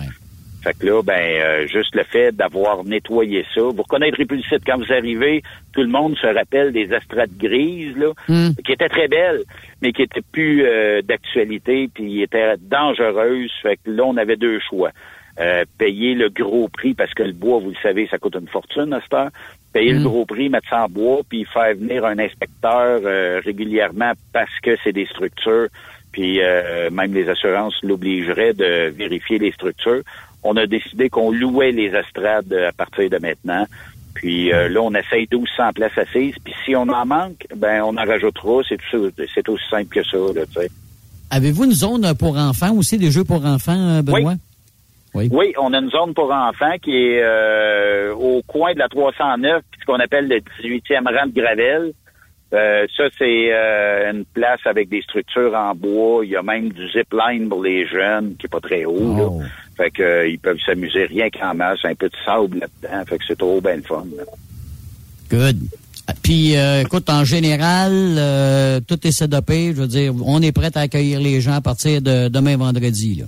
Fait que là, ben, euh, juste le fait d'avoir nettoyé ça. Vous reconnaîtrez plus le site quand vous arrivez. Tout le monde se rappelle des estrades grises, là, Hmm. qui étaient très belles, mais qui étaient plus euh, d'actualité, puis étaient dangereuses. Fait que là, on avait deux choix. Euh, payer le gros prix, parce que le bois, vous le savez, ça coûte une fortune à cette heure. Payer le Mm. gros prix, mettre ça en bois, puis faire venir un inspecteur euh, régulièrement parce que c'est des structures, puis euh, même les assurances l'obligeraient de vérifier les structures. On a décidé qu'on louait les estrades à partir de maintenant. Puis euh, là, on essaye 1200 places assises. Puis si on en manque, ben on en rajoutera. C'est tout ça- c'est aussi simple que ça. Là. Avez-vous une zone pour enfants aussi, des jeux pour enfants, euh, Benoît? Oui. Oui, on a une zone pour enfants qui est euh, au coin de la 309, puis ce qu'on appelle le 18e rang de Gravel. Euh, ça, c'est euh, une place avec des structures en bois. Il y a même du zip line pour les jeunes, qui est pas très haut. Oh. Là. Fait que euh, ils peuvent s'amuser rien qu'en masse, un peu de sable là-dedans. Fait que c'est trop bien le fun. là. Good. Puis, écoute, en général, tout est sédopé. Je veux dire, on est prêt à accueillir les gens à partir de demain vendredi. Là.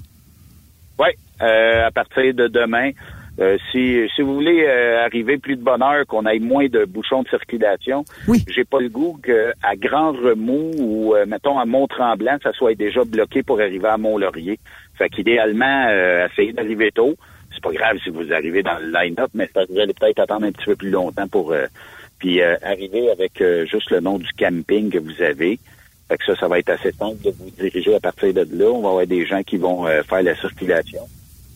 Oui, à partir de demain. Euh, si, si vous voulez euh, arriver plus de bonne heure, qu'on ait moins de bouchons de circulation, Oui. j'ai pas le goût qu'à Grand Remous ou, euh, mettons, à Mont-Tremblant, ça soit déjà bloqué pour arriver à Mont-Laurier. Fait qu'idéalement, euh, essayez d'arriver tôt. C'est pas grave si vous arrivez dans le line-up, mais ça- vous allez peut-être attendre un petit peu plus longtemps pour euh, puis euh, arriver avec euh, juste le nom du camping que vous avez. Fait que ça, ça va être assez simple de vous diriger à partir de là. On va avoir des gens qui vont euh, faire la circulation.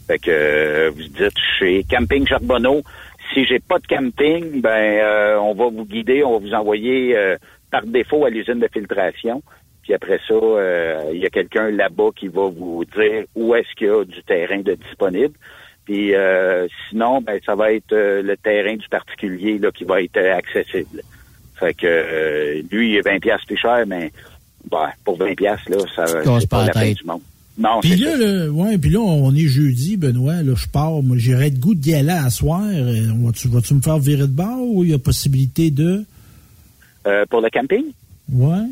Fait que euh, vous dites chez Camping Charbonneau, si j'ai pas de camping, ben euh, on va vous guider, on va vous envoyer euh, par défaut à l'usine de filtration. Puis après ça, euh, il y a quelqu'un là-bas qui va vous dire où est-ce qu'il y a du terrain de disponible. Puis euh, sinon, ben ça va être euh, le terrain du particulier là qui va être accessible. Fait que euh, lui, il est 20 pièces plus cher, mais ben, pour 20 pièces là, ça c'est pas pas la fin du monde. Non, Puis là, ouais, puis là, on est jeudi, Benoît, là, je pars, moi, j'irais de goût d'y aller à soir. Euh, Vas-tu vas-tu me faire virer de bord ou il y a possibilité de... Euh, pour le camping? Ouais?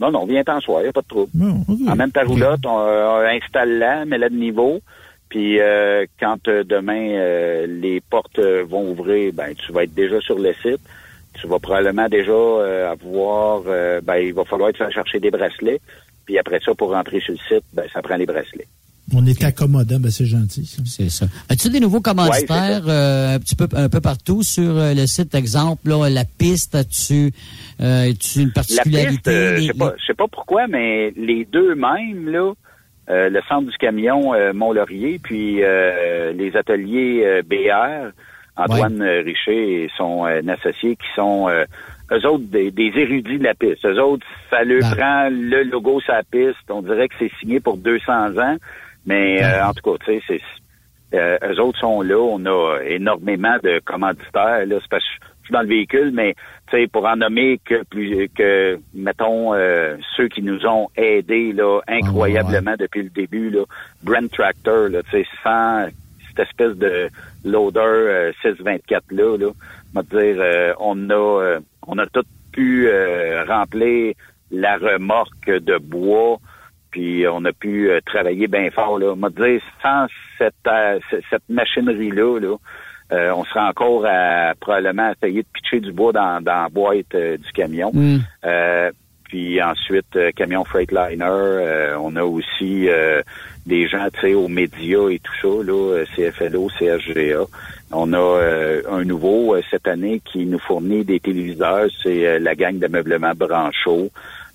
Non, non, viens t'en soir, y a pas de trouble. Bon, ok. Emmène ta roulotte, on, euh, installe-la, mets-la de niveau. Puis euh, quand euh, demain les portes vont ouvrir, ben tu vas être déjà sur le site. Tu vas probablement déjà euh, avoir euh, ben il va falloir te faire chercher des bracelets. Puis après ça, pour rentrer sur le site, ben ça prend les bracelets. On est accommodant, ben c'est gentil. C'est ça. As-tu des nouveaux commanditaires euh, un petit peu un peu partout sur euh, le site, exemple, là, la piste, as-tu euh, as-tu une La particularité? piste, euh, les- je sais pas, je sais pas pourquoi, mais les deux mêmes là, euh, le centre du camion euh, Mont-Laurier, puis euh, les ateliers euh, BR, Antoine Richer et son euh, associé qui sont euh, eux autres des, des érudits de la piste. Eux autres, ça leur Ben. prend le logo sur la piste. On dirait que c'est signé pour 200 ans, mais euh, en tout cas, tu sais, c'est euh, eux autres sont là. On a énormément de commanditaires. Là, c'est parce que je suis dans le véhicule, mais tu sais, pour en nommer que plus que mettons euh, ceux qui nous ont aidés là incroyablement depuis le début là, Brent Tractor, là, tu sais, sans cette espèce de loader euh, 624 là, là, on va te dire, euh, on a euh, on a tout pu euh, remplir la remorque de bois puis on a pu euh, travailler bien fort. Là. On m'a dit, sans cette, euh, cette machinerie-là, là, euh, on serait encore à probablement essayer de pitcher du bois dans, dans la boîte du camion. Mm. Puis ensuite, camion Freightliner. on a aussi des gens, tu sais, aux médias et tout ça, là, CFLO, CHGA. On a un nouveau cette année qui nous fournit des téléviseurs, c'est la gang d'ameublement Branchot.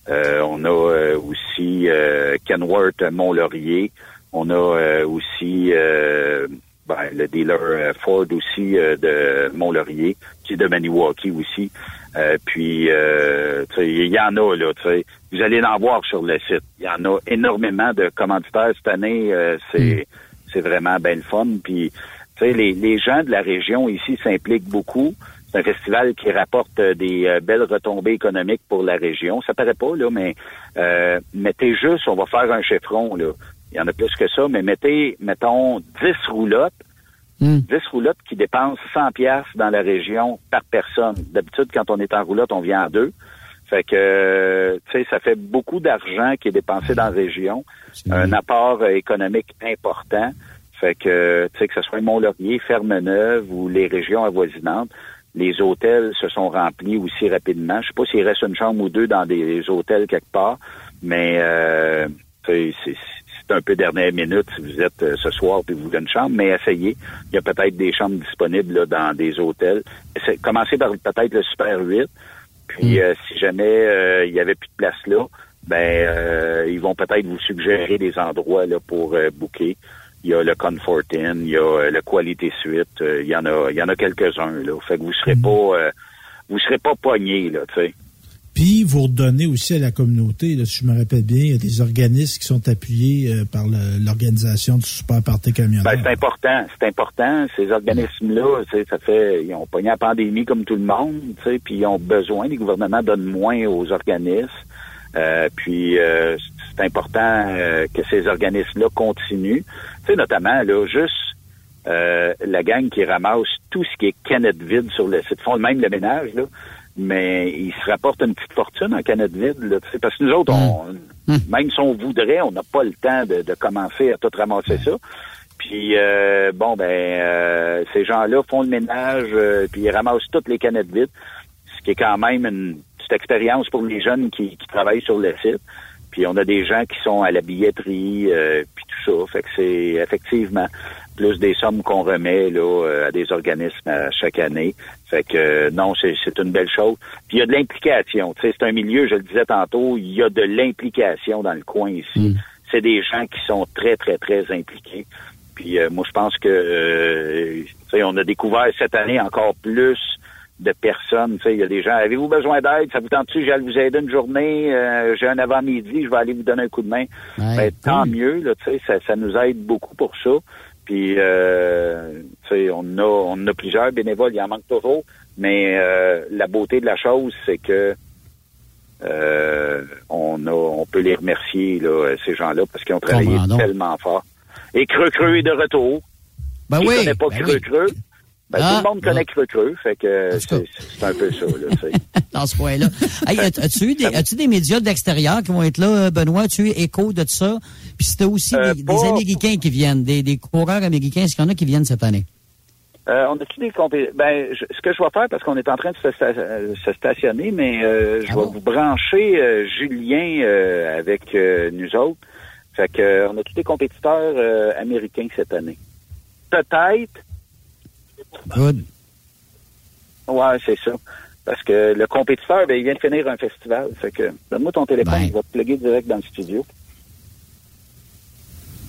Euh, on a euh, aussi euh, Kenworth Mont-Laurier. On a aussi ben, le dealer Ford aussi de Mont-Laurier, qui est de Maniwaki aussi. Puis il y en a là, vous allez en voir sur le site. Il y en a énormément de commanditaires cette année. c'est mm. c'est vraiment bien le fun. Puis les, les gens de la région ici s'impliquent beaucoup. C'est un festival qui rapporte euh, des euh, belles retombées économiques pour la région. Ça paraît pas, là, mais euh, mettez juste, on va faire un chiffron, là. Il y en a plus que ça, mais mettez, mettons, 10 roulottes. 10 hmm. roulottes qui dépensent 100 pièces dans la région par personne. D'habitude, quand on est en roulotte, on vient en deux. Fait que, tu sais, ça fait beaucoup d'argent qui est dépensé dans la région. Un apport économique important. Fait que, tu sais, que ce soit Mont-Laurier, Ferme-Neuve ou les régions avoisinantes, les hôtels se sont remplis aussi rapidement. Je sais pas s'il reste une chambre ou deux dans des hôtels quelque part, mais euh, c'est un peu dernière minute si vous êtes euh, ce soir et vous voulez une chambre, mais essayez. Il y a peut-être des chambres disponibles dans des hôtels. Commencez par peut-être le Super 8. Puis mm. euh, si jamais il y avait plus de place là, ben ils vont peut-être vous suggérer des endroits là pour booker il y a le Comfortin, il y a euh, le Quality Suite, euh, il y en a, il y en a quelques-uns là. Fait que vous serez mm. pas, euh, vous serez pas pogné là, tu sais. Puis vous redonnez aussi à la communauté, là, si je me rappelle bien, il y a des organismes qui sont appuyés par l'organisation du Super Party Camionneur. Ben, c'est important, c'est important. Ces organismes-là, ça fait, ils ont pogné la pandémie comme tout le monde, puis ils ont besoin, les gouvernements donnent moins aux organismes. puis c'est important que ces organismes-là continuent. Sais, notamment, là, juste euh, la gang qui ramasse tout ce qui est canette vide sur le site, font même le ménage, là, mais ils se rapportent une petite fortune en vide, là, parce que nous autres, on, mmh. Mmh. même si on voudrait, on n'a pas le temps de, commencer à tout ramasser ça. Puis euh, bon, ben euh, ces gens-là font le ménage, puis ils ramassent toutes les canettes vides, ce qui est quand même une petite expérience pour les jeunes qui, qui travaillent sur le site. Puis on a des gens qui sont à la billetterie, euh, puis tout ça. Fait que c'est effectivement plus des sommes qu'on remet là euh, à des organismes chaque année. Fait que euh, non, c'est une belle chose. Puis il y a de l'implication. Tu sais, c'est un milieu, je le disais tantôt, il y a de l'implication dans le coin ici. Mm. C'est des gens qui sont très, très, très impliqués. Puis moi, je pense que sais, on a découvert cette année encore plus de personnes. Tu sais, il y a des gens, avez-vous besoin d'aide? Ça vous tente-tu? J'allais vous aider une journée, euh, j'ai un avant-midi, je vais aller vous donner un coup de main. ben, tant mieux, là, tu sais, ça, ça, nous aide beaucoup pour ça. Puis, euh, tu sais, on a, on a plusieurs bénévoles, il en manque toujours, mais euh, la beauté de la chose, c'est que euh, on a, on peut les remercier, là, ces gens-là, parce qu'ils ont travaillé tellement fort. Et Creux Creux est de retour. Ben oui. connais pas ben Creux Creux. Ben, tout le ah, monde connaît ah. Creux fait que c'est un peu ça, là, Dans ce point-là. hey, as-tu eu des, as-tu des médias d'extérieur qui vont être là, Benoît? As-tu eu écho de ça? Puis c'était aussi euh, des, Américains qui viennent, des, des coureurs américains. Est-ce qu'il y en a qui viennent cette année? Euh, on a-tu des Ben, ce que je vais faire, parce qu'on est en train de se, stationner, mais euh, je ah vais vous brancher Julien avec nous autres. Fait que on a tous des compétiteurs américains cette année. Peut-être Good. Ouais, c'est ça. Parce que le compétiteur, ben, il vient de finir un festival. Fait que, donne-moi ton téléphone, ben. je vais te plugger direct dans le studio.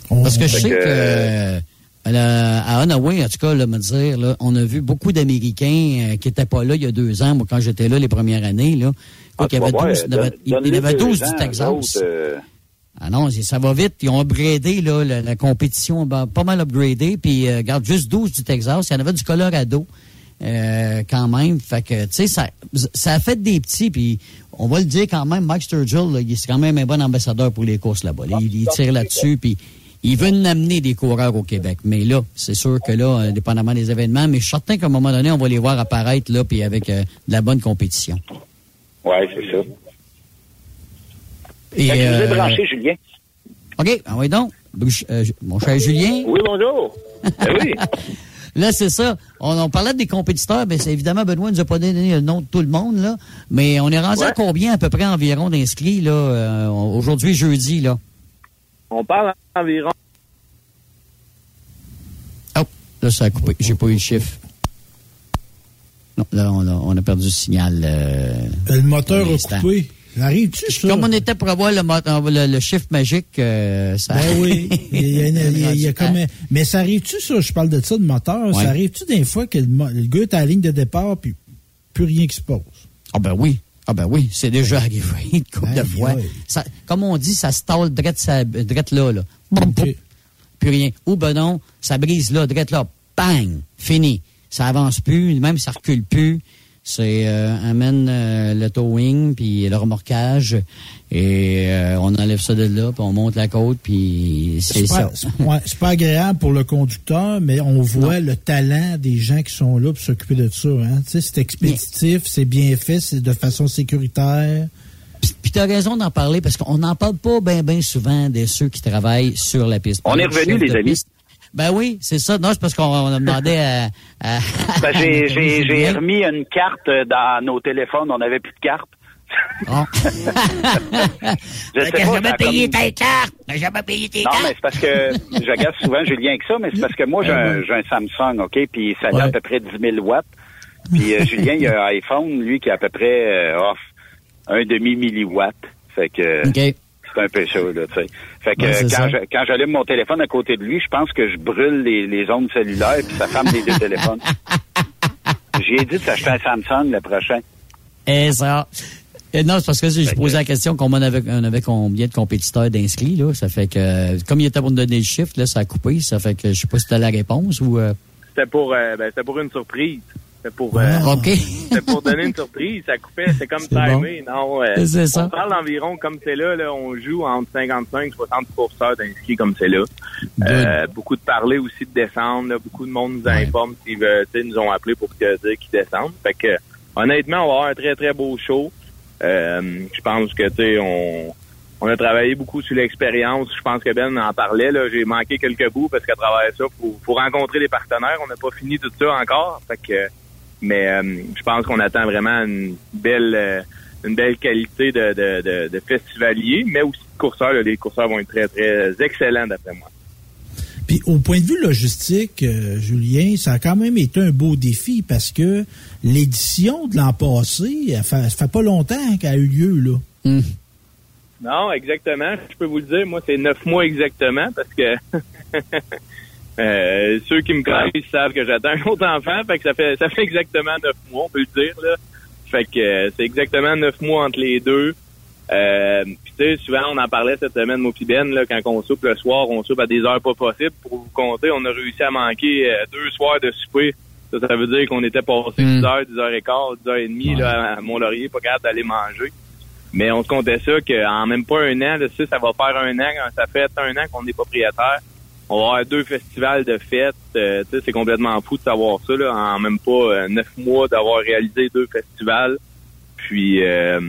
Parce que je sais que, euh, à Hanaway, en tout cas, là, me dire, là, on a vu beaucoup d'Américains euh, qui n'étaient pas là il y a deux ans, moi, quand j'étais là les premières années. Là. Ah, il y avait 12, il y avait 12 du Texas. Euh, ah non, ça va vite. Ils ont upgradé la, compétition, ben, pas mal upgradé. Puis, euh, regarde, juste 12 du Texas. Il y en avait du Colorado euh, quand même. Fait que, tu sais, ça, a fait des petits. Puis, on va le dire quand même, Mike Sturgill, il est quand même un bon ambassadeur pour les courses là-bas. Il, tire là-dessus. Puis, il veut amener des coureurs au Québec. Mais là, c'est sûr que là, indépendamment des événements, mais je suis certain qu'à un moment donné, on va les voir apparaître là, puis avec euh, de la bonne compétition. Oui, c'est ça. Et, je vous ai euh, branché, Julien. OK, ah oui donc. Euh, mon cher Julien. Oui, bonjour. Eh oui. Là, c'est ça. On, parlait des compétiteurs, mais c'est évidemment, Benoît nous a pas donné le nom de tout le monde, là. Mais on est rendu à combien à peu près environ d'inscrits, là, euh, aujourd'hui, jeudi, là? On parle environ. Oh, là, ça a coupé. J'ai pas eu le chiffre. Non, là, on a, perdu le signal. Euh, le moteur a coupé. Arrive-tu, ça? Comme on était pour avoir le, le, le chiffre magique, euh, ça... Ben oui. il y a, comme... Mais ça arrive-tu, ça? Je parle de ça, de moteur. Ça arrive-tu des fois que le, le gars est à la ligne de départ puis plus rien qui se pose? Ah ben oui. Ah ben oui, c'est déjà arrivé une couple de fois. Ça, comme on dit, ça stalle drette, drette là, là. Plus rien. Ou ben non, ça brise là, drette là. Bang! Fini. Ça avance plus, même ça recule plus. C'est euh, amène euh, le towing puis le remorquage et euh, on enlève ça de là puis on monte la côte puis c'est ça. C'est pas agréable pour le conducteur, mais on voit le talent des gens qui sont là pour s'occuper de ça. Hein. c'est expéditif, c'est bien fait, c'est de façon sécuritaire. Puis tu as raison d'en parler parce qu'on n'en parle pas bien ben souvent de ceux qui travaillent sur la piste. On est revenu les amis. Ben oui, c'est ça. Non, c'est parce qu'on a demandé à. ben, j'ai remis une carte dans nos téléphones. On n'avait plus de carte. Oh. je sais pas, jamais payé tes cartes. J'ai jamais payé tes cartes. Non, mais c'est parce que je regarde souvent Julien avec ça, mais c'est parce que moi, j'ai un, un, Samsung, OK, puis ça a à peu près 10 000 watts. Puis euh, Julien, il a un iPhone, lui, qui a à peu près euh, off, un demi-milliwatt. Fait que... OK c'est un peu ça, là, tu sais. Fait que quand, j'allume mon téléphone à côté de lui, je pense que je brûle les, les ondes cellulaires puis ça ferme les deux téléphones. J'ai dit de s'acheter un Samsung le prochain. Et ça. Et non, c'est parce que je posais la question qu'on avait, on avait combien de compétiteurs d'inscrits, là. Ça fait que, comme il était pour nous donner le chiffre, là, ça a coupé. Ça fait que je sais pas si tu as la réponse ou. Euh... C'était pour, euh, ben, c'était pour une surprise. C'était pour, euh, pour donner une surprise. Ça coupait, c'est comme timé. Non, euh, c'est ça. On parle d'environ comme c'est là, là, on joue entre 55 et 60 d'inscrits comme c'est là. Euh, beaucoup de parler aussi de descendre. beaucoup de monde nous informe s'ils nous ont appelé pour dire qu'ils descendent. Fait que honnêtement, on va avoir un très très beau show. je pense que tu sais, on on a travaillé beaucoup sur l'expérience. Je pense que Ben en parlait. Là. J'ai manqué quelques bouts parce qu'à travers ça, faut rencontrer des partenaires. On n'a pas fini tout ça encore. Fait que mais euh, je pense qu'on attend vraiment une belle euh, une belle qualité de, de, de, festivalier, mais aussi de courseurs. Les courseurs vont être très, très excellents d'après moi. Puis au point de vue logistique, euh, Julien, ça a quand même été un beau défi parce que l'édition de l'an passé, ça fait, fait pas longtemps qu'elle a eu lieu, là. Hmm. Non, exactement. Je peux vous le dire, moi, c'est neuf mois exactement parce que Euh, ceux qui me connaissent savent que j'attends un autre enfant, fait que ça fait ça fait exactement neuf mois, on peut le dire là. Fait que euh, c'est exactement neuf mois entre les deux. Euh, puis tu sais, souvent on en parlait cette semaine, moi Ben, là, quand on soupe le soir, on soupe à des heures pas possibles. Pour vous compter, on a réussi à manquer euh, deux soirs de souper. Ça, ça veut dire qu'on était passé 10 heures, 10 heures et quart, 10 heures et demie là, à Mont-Laurier, pas capable d'aller manger. Mais on se comptait ça qu'en même pas un an, là, ça, ça va faire un an, ça fait un an qu'on est propriétaire on va avoir deux festivals de fêtes. Euh, c'est complètement fou de savoir ça, là, en même pas euh, neuf mois d'avoir réalisé deux festivals. Puis euh,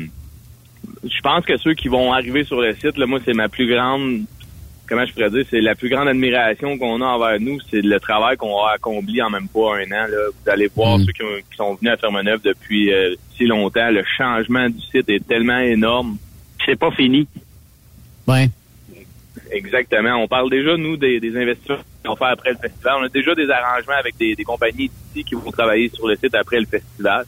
je pense que ceux qui vont arriver sur le site, là, moi, c'est ma plus grande comment je pourrais dire, c'est la plus grande admiration qu'on a envers nous, c'est le travail qu'on a accompli en même pas un an. Là. Vous allez voir mm. ceux qui, sont venus à Fermeneuve depuis si longtemps, le changement du site est tellement énorme. C'est pas fini. Ouais. Exactement. On parle déjà, nous, des, des investissements qu'on fait après le festival. On a déjà des arrangements avec des, compagnies ici qui vont travailler sur le site après le festival.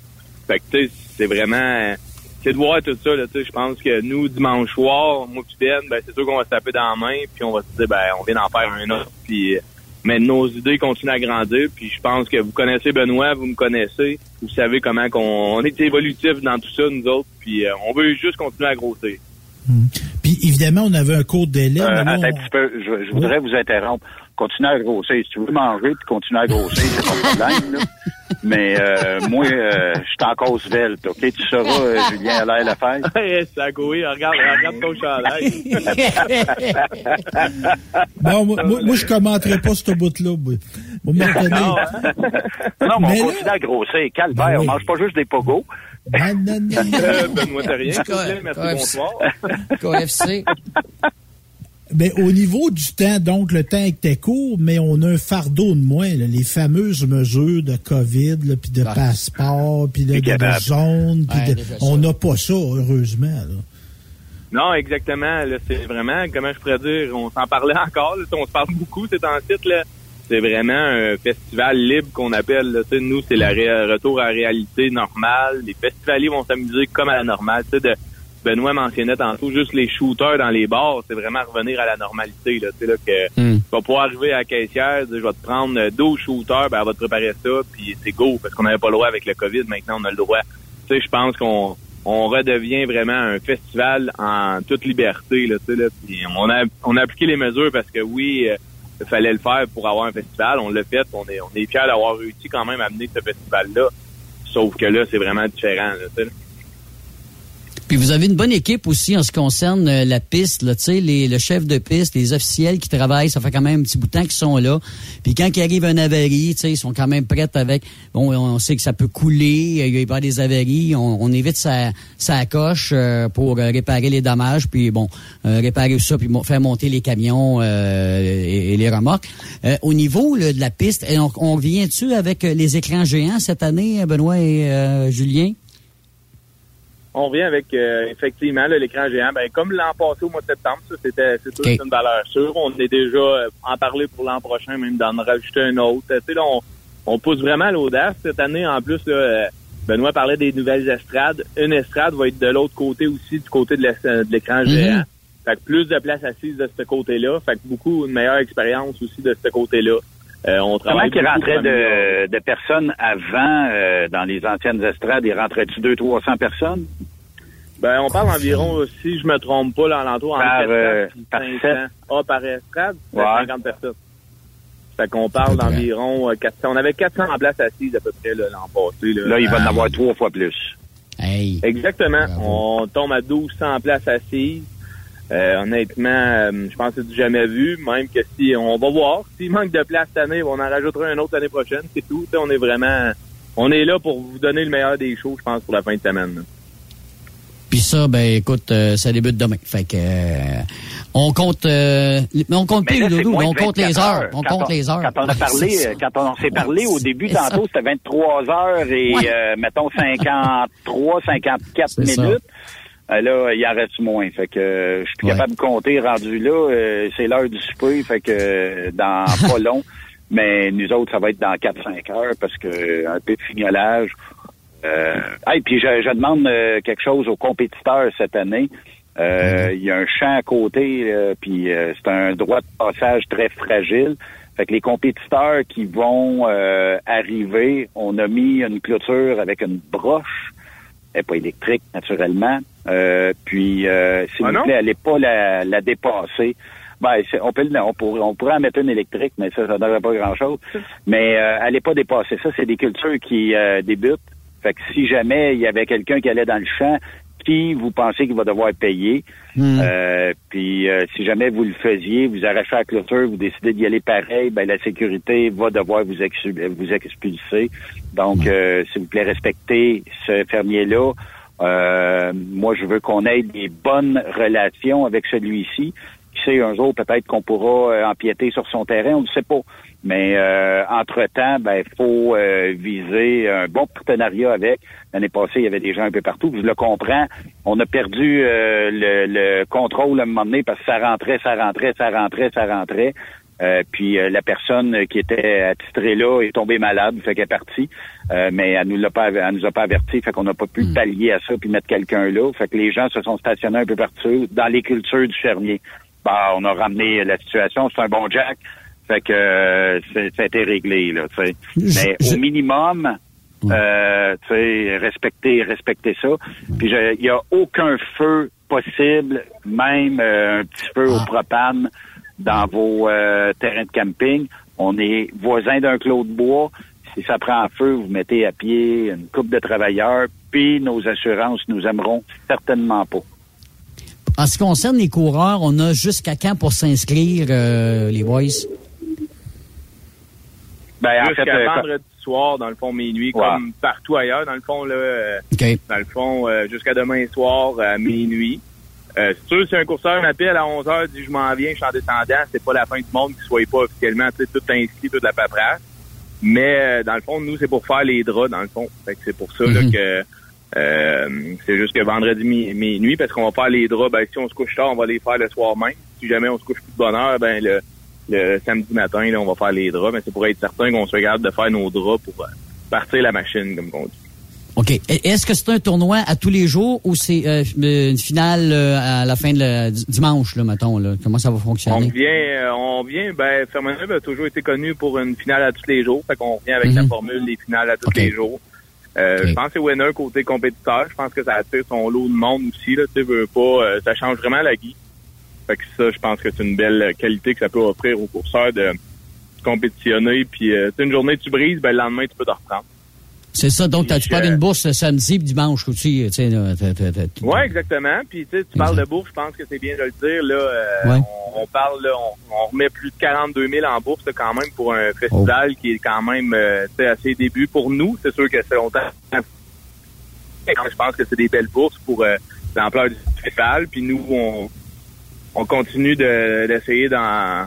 Fait que, tu sais, c'est vraiment... C'est de voir tout ça, là, tu sais. Je pense que nous, dimanche soir, moi puis Ben, ben, c'est sûr qu'on va se taper dans la main, puis on va se dire, ben, on vient d'en faire un autre, puis... Euh, mais nos idées continuent à grandir, puis je pense que vous connaissez Benoît, vous me connaissez, vous savez comment qu'on on est évolutif dans tout ça, nous autres, puis euh, on veut juste continuer à grossir. Hmm. Évidemment, on avait un court délai. Euh, attends un petit peu, je, voudrais vous interrompre. Continuez à grossir. Si tu veux manger puis continuer à grossir, c'est pas de problème. Là. Mais euh, moi, euh, je suis encore svelte, OK? Tu sauras, euh, Julien Allaire la fête. ça oui, regarde, regarde ton chandail. bon, moi, moi, je commenterai pas ce bout-là. non, hein? non, mais on continue à grossir. Calvaire, ben on mange pas juste des pogos. Ben, non. Benoît Terrien, merci, bonsoir. KFC. Ben, au niveau du temps, donc le temps était court, mais on a un fardeau de moins. là. les fameuses mesures de COVID, puis de passeport, puis de, de, de capable. zone, Ouais, de- on n'a pas ça, heureusement. là. Non, exactement. C'est vraiment, comment je pourrais dire, on s'en parlait encore. là, on se parle beaucoup ces temps-ci. Là. C'est vraiment un festival libre qu'on appelle. Là. Tu sais, Nous, c'est le retour à la réalité normale. Les festivaliers vont s'amuser comme à la normale. Tu sais, de, Benoît mentionnait tantôt juste les shooters dans les bars. C'est vraiment revenir à la normalité. Là, Tu sais, là, que Hmm. tu vas pouvoir arriver à la caissière, dire, je vais te prendre euh, 12 shooters, ben, elle va te préparer ça, puis c'est go, parce qu'on n'avait pas le droit avec le COVID. Maintenant, on a le droit. Tu sais, je pense qu'on on redevient vraiment un festival en toute liberté. Là, tu sais, là, puis on a on a appliqué les mesures parce que oui, euh, il fallait le faire pour avoir un festival. On l'a fait. On est on est fiers d'avoir réussi quand même à amener ce festival-là. Sauf que là, c'est vraiment différent. Là. Puis vous avez une bonne équipe aussi en ce qui concerne euh, la piste, là, les, le chef de piste, les officiels qui travaillent, ça fait quand même un petit bout de temps qu'ils sont là. Puis quand il arrive un avarie, ils sont quand même prêts avec. Bon, on sait que ça peut couler, il y avoir des avaries, on, on évite sa, sa coche euh, pour euh, réparer les dommages, puis bon, euh, réparer ça, puis faire monter les camions euh, et, les remorques. Euh, au niveau là, de la piste, on, on vient-tu avec les écrans géants cette année, Benoît et Julien? On revient avec euh, effectivement l'écran géant. Ben, comme l'an passé au mois de septembre, ça c'était c'est sûr Ok. c'est une valeur sûre. On est déjà euh, en parler pour l'an prochain, même d'en rajouter un autre. Tu sais, là, on, on pousse vraiment l'audace cette année. En plus, là, euh, Benoît parlait des nouvelles estrades. Une estrade va être de l'autre côté aussi, du côté de l'écran Mhm. géant. Fait que plus de place assise de ce côté-là. Fait que beaucoup une meilleure expérience aussi de ce côté-là. Euh, on travaille rentrait de, de personnes avant euh, dans les anciennes estrades? Il rentrait-tu 200-300 personnes? Ben, on parle environ, si je me trompe pas, là, alentour entre Par, 400 euh, par 500. sept. Ah, par estrade, c'est Ouais. 50 personnes. Fait qu'on parle d'environ euh, 400. On avait 400 en place assises à peu près là, l'an passé. Là, Là, il va en Ah. avoir trois fois plus. Hey. Exactement. Bravo. On tombe à 1200 places assises. Euh, honnêtement, euh, je pense que c'est du jamais vu. Même que si on va voir, s'il manque de place cette année, on en rajoutera un autre l'année prochaine. C'est tout. On est vraiment, on est là pour vous donner le meilleur des shows, je pense, pour la fin de semaine. là. Puis ça, ben écoute, euh, ça débute demain. Fait que euh, on compte, euh, mais on compte plus Doudou, on compte les 24 heures, on compte les heures. Quand on a parlé, quand on s'est parlé au début tantôt, c'était 23 heures et, Ouais. euh, mettons, 53, 54 C'est ça. minutes. Euh, là, il en reste moins. Fait que euh, je suis plus Ouais. capable de compter rendu là. euh, c'est l'heure du souper, fait que dans pas long. Mais nous autres, ça va être dans 4-5 heures parce que un peu de fignolage. Euh, hey, puis je, je demande euh, quelque chose aux compétiteurs cette année. Euh, Il y a un champ à côté, euh, puis euh, c'est un droit de passage très fragile. Fait que les compétiteurs qui vont euh, arriver, on a mis une clôture avec une broche. Elle n'est pas électrique, naturellement. Euh, puis, euh, s'il Ah vous plaît, allez pas la, la dépasser. Ben, on peut, on pourrait, on pourrait en mettre une électrique, mais ça, ça ne donnerait pas grand-chose. Mais euh, allez pas dépasser ça. C'est des cultures qui euh, débutent. Fait que si jamais il y avait quelqu'un qui allait dans le champ, qui vous pensez qu'il va devoir payer, Hmm. euh, puis euh, si jamais vous le faisiez, vous arrachez la clôture, vous décidez d'y aller pareil, ben la sécurité va devoir vous, vous expulser. Donc, euh, s'il vous plaît, respectez ce fermier-là. Euh, moi, je veux qu'on ait des bonnes relations avec celui-ci. Qui sait, un jour, peut-être qu'on pourra euh, empiéter sur son terrain, on ne sait pas. Mais euh, entre-temps, ben, faut euh, viser un bon partenariat avec. L'année passée, il y avait des gens un peu partout. Je le comprends. On a perdu euh, le, le contrôle à un moment donné parce que ça rentrait, ça rentrait, ça rentrait, ça rentrait. Euh, puis euh, la personne qui était attitrée là est tombée malade, fait qu'elle est partie. Euh, mais elle nous l'a pas, elle nous a pas averti, fait qu'on n'a pas pu pallier à ça puis mettre quelqu'un là. Fait que les gens se sont stationnés un peu partout dans les cultures du fermier. Bah, on a ramené la situation, c'est un bon Jack. Fait que euh, ça a été réglé là, tu sais. Mais je- au minimum, euh, tu sais, respecter, respecter ça. Puis il y a aucun feu possible, même euh, un petit feu au propane dans vos euh, terrains de camping. On est voisins d'un clos de bois. Si ça prend feu, vous mettez à pied une coupe de travailleurs, puis nos assurances nous aimeront certainement pas. En ce qui concerne les coureurs, on a jusqu'à quand pour s'inscrire, euh, les boys? Ben, en Jusqu'à fait, euh, vendredi soir, dans le fond, minuit, Ouais. comme partout ailleurs. Dans le fond, là, euh, OK. dans le fond, euh, jusqu'à demain soir à minuit. Euh, c'est sûr, si un courseur m'appelle à 11 h dit je m'en viens, je suis en descendant, c'est pas la fin du monde qu'il soit pas officiellement tu sais, tout inscrit, toute la paperasse. Mais euh, dans le fond, nous, c'est pour faire les draps, dans le fond. Fait que c'est pour ça là, Mhm. que euh, c'est juste que vendredi mi- minuit, parce qu'on va faire les draps, ben si on se couche tard, on va les faire le soir même. Si jamais on se couche plus de bonne heure, ben le, le samedi matin, là, on va faire les draps. Mais c'est pour être certain qu'on se regarde de faire nos draps pour euh, partir la machine, comme on dit. OK. Est-ce que c'est un tournoi à tous les jours ou c'est euh, une finale euh, à la fin de la- dimanche, là, mettons? Là? Comment ça va On fonctionner? vient, euh, on vient, ben, a toujours été connu pour une finale à tous les jours. Fait qu'on revient avec la Mhm. formule des finales à tous les jours. Euh. Je pense que c'est winner côté compétiteur. Je pense que ça attire son lot de monde aussi, là. Tu veux pas, euh, ça change vraiment la guide. Fait que ça, je pense que c'est une belle qualité que ça peut offrir aux courseurs de compétitionner. Puis, euh, une journée tu brises, ben, le lendemain, tu peux te reprendre. C'est ça. Donc, tu parles euh, d'une bourse le samedi et dimanche aussi. T'as- Ouais, exactement. Puis tu parles de bourse, je pense que c'est bien de le dire. Là, euh, Ouais. on, on parle, là, on, on remet plus de 42 000 en bourse là, quand même pour un festival qui est quand même euh, tu sais, assez début pour nous. C'est sûr que c'est longtemps. Je pense que c'est des belles bourses pour euh, l'ampleur du festival. Puis nous, on, on continue de- d'essayer d'en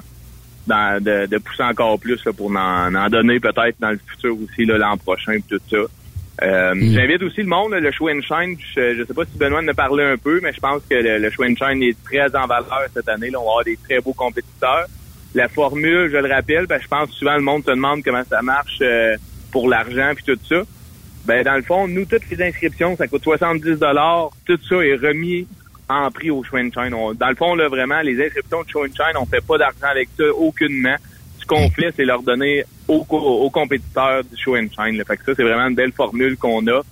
dans- de, de pousser encore plus là, pour en, en donner peut-être dans le futur aussi l'an prochain et tout ça. Euh, J'invite aussi le monde, là, le show and shine. Je, je sais pas si Benoît en a parlé un peu, mais je pense que le, le show and shine est très en valeur cette année. Là. On va avoir des très beaux compétiteurs. La formule, je le rappelle, ben, je pense que souvent le monde se demande comment ça marche euh, pour l'argent puis tout ça. Ben dans le fond, nous toutes les inscriptions, ça coûte 70 dollars. Tout ça est remis en prix au show and shine. On- dans le fond, là vraiment, les inscriptions de show and shine, on fait pas d'argent avec ça aucunement. Ce qu'on fait, c'est leur donner aux, aux compétiteurs du show and shine. là. Fait que ça, c'est vraiment une belle formule qu'on a.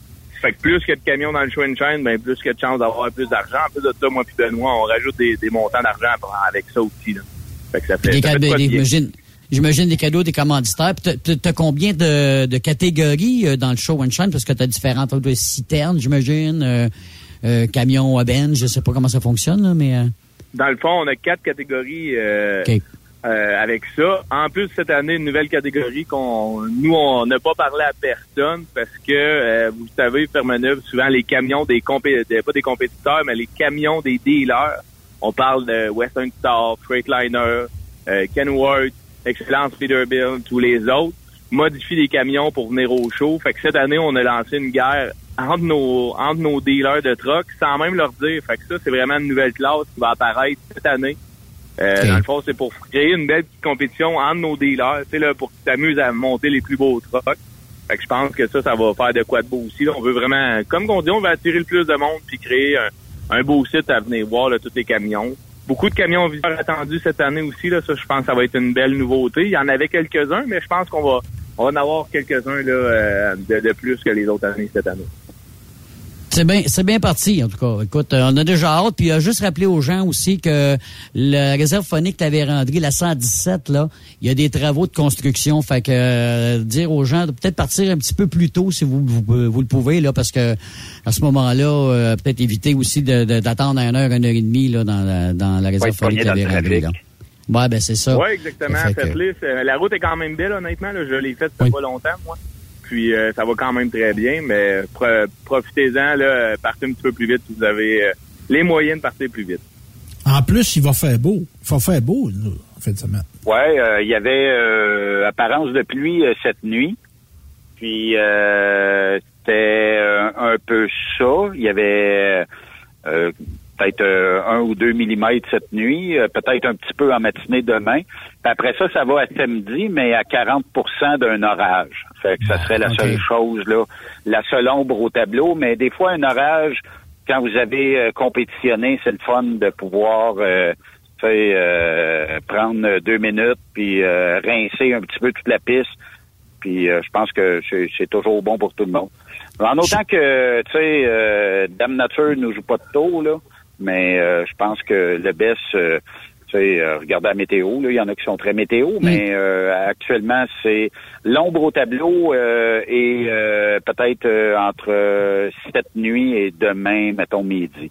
Fait que plus qu'il y a de camions dans le show and shine, ben plus qu'il y a de chances d'avoir plus d'argent. En plus de ça, moi puis Benoît, on rajoute des, des montants d'argent avec ça aussi. Là. Fait que ça fait, ça fait de j'imagine, j'imagine des cadeaux des commanditaires. T'as- combien de, de catégories euh, dans le show and shine? Parce que t'as différentes citernes, j'imagine, euh, camions à bench, je sais pas comment ça fonctionne, là, mais... euh, Dans le fond, on a quatre catégories euh, euh, avec ça. En plus, cette année, une nouvelle catégorie qu'on nous, on n'a pas parlé à personne parce que, vous savez, Fermeneuve, souvent les camions des compétiteurs, pas des compétiteurs, mais les camions des dealers. On parle de Western Star, Freightliner, Kenworth, Excellence Peterbilt, tous les autres, modifient les camions pour venir au show. Fait que cette année, on a lancé une guerre entre nos, entre nos dealers de trucks sans même leur dire. Fait que ça, c'est vraiment une nouvelle classe qui va apparaître cette année. Euh. Dans le fond, c'est pour créer une belle petite compétition entre nos dealers, là, pour qu'ils s'amusent à monter les plus beaux trucks. Fait que je pense que ça, ça va faire de quoi de beau aussi. là. On veut vraiment, comme on dit, on va attirer le plus de monde puis créer un, un beau site à venir voir là, tous les camions. Beaucoup de camions visiteurs attendus cette année aussi. Là, ça, je pense que ça va être une belle nouveauté. Il y en avait quelques-uns, mais je pense qu'on va, on va en avoir quelques-uns là, euh, de, de plus que les autres années cette année. C'est bien, c'est bien parti, en tout cas. Écoute, euh, on a déjà hâte. Puis, euh, juste rappeler aux gens aussi que la réserve phonique que t'avais rendue, la 117, là, il y a des travaux de construction. Fait que, euh, dire aux gens de peut-être partir un petit peu plus tôt si vous, vous, vous le pouvez, là, parce que, à ce moment-là, euh, peut-être éviter aussi de- de- d'attendre une heure, une heure et demie, là, dans la, dans la réserve phonique t'avais rendue, là. Ouais, ben, c'est ça. Oui, exactement. Fait que- Faites-le. C'est- La route est quand même belle, honnêtement. Là. Je l'ai faite ça fait pas longtemps, moi. Puis euh, ça va quand même très bien, mais pro- profitez-en, là, partez un petit peu plus vite si vous avez euh, les moyens de partir plus vite. En plus, il va faire beau. Il va faire beau, là, en fin de semaine. Ouais, euh, il y avait apparence de pluie cette nuit. Puis euh, c'était un peu ça. Il y avait euh, peut-être euh, un ou deux millimètres cette nuit, euh, peut-être un petit peu en matinée demain. Puis après ça, ça va à samedi, mais à 40% d'un orage. Fait que ça serait la seule chose, là, la seule ombre au tableau. Mais des fois, un orage, quand vous avez euh, compétitionné, c'est le fun de pouvoir euh, euh, prendre deux minutes puis euh, rincer un petit peu toute la piste. Puis euh, je pense que c'est toujours bon pour tout le monde. En autant que, tu sais, euh, Dame Nature nous joue pas de tôt, là, mais euh, je pense que le best, euh, tu sais, euh, regardez la météo, là, il y en a qui sont très météo, mais euh, actuellement, c'est l'ombre au tableau euh, et euh, peut-être euh, entre euh, cette nuit et demain, mettons, midi.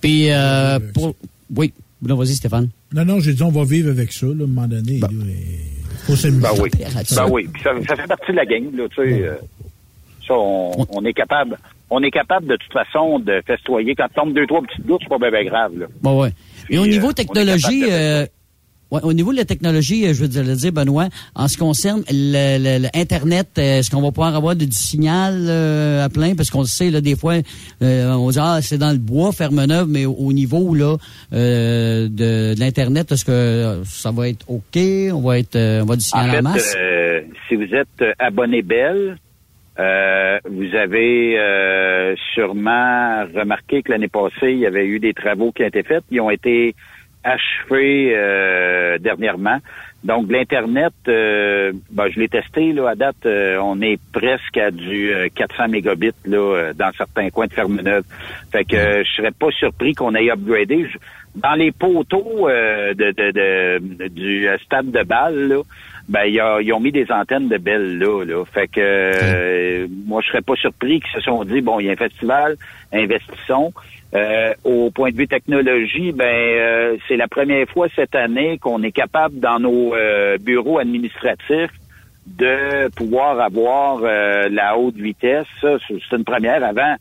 Puis, euh, pour... Oui. Non, vas-y, Stéphane. Non, non, j'ai dit, on va vivre avec ça, là, à un moment donné. là, et faut. Ben oui. Ben oui. Ça, ça fait partie de la game, là, tu sais. euh, ça, on, on est capable. On est capable de toute façon de festoyer. Quand tombe deux, trois petites gouttes, c'est pas bien, grave. Là. Bon, ouais. Et au niveau euh, est technologie, de euh, ouais, au niveau de la technologie, euh, je veux dire, le dire, Benoît, en ce qui concerne le, le- le Internet, euh, est-ce qu'on va pouvoir avoir du signal euh, à plein? Parce qu'on le sait, là, des fois, euh, on dit, ah, c'est dans le bois, Ferme-Neuve, mais au, au niveau, là, euh, de, de l'Internet, est-ce que ça va être OK? On va être, euh, on va du En signal en fait, masse? si vous êtes abonné Bell, euh, vous avez euh, sûrement remarqué que l'année passée, il y avait eu des travaux qui ont été faits. Ils ont été achevés euh, dernièrement. Donc, l'Internet, euh, ben, je l'ai testé là, à date, euh, on est presque à du euh, 400 mégabits là, dans certains coins de Fermeneuve. Fait que je serais pas surpris qu'on ait upgradé. Dans les poteaux de, de, de- du stade de balle, là, ben il y a- ils ont mis des antennes de belles là, là. Fait que euh, moi je serais pas surpris qu'ils se sont dit bon, il y a un festival, investissons. Euh, au point de vue technologie, ben euh, c'est la première fois cette année qu'on est capable dans nos euh, bureaux administratifs de pouvoir avoir euh, la haute vitesse. C'est une première avant.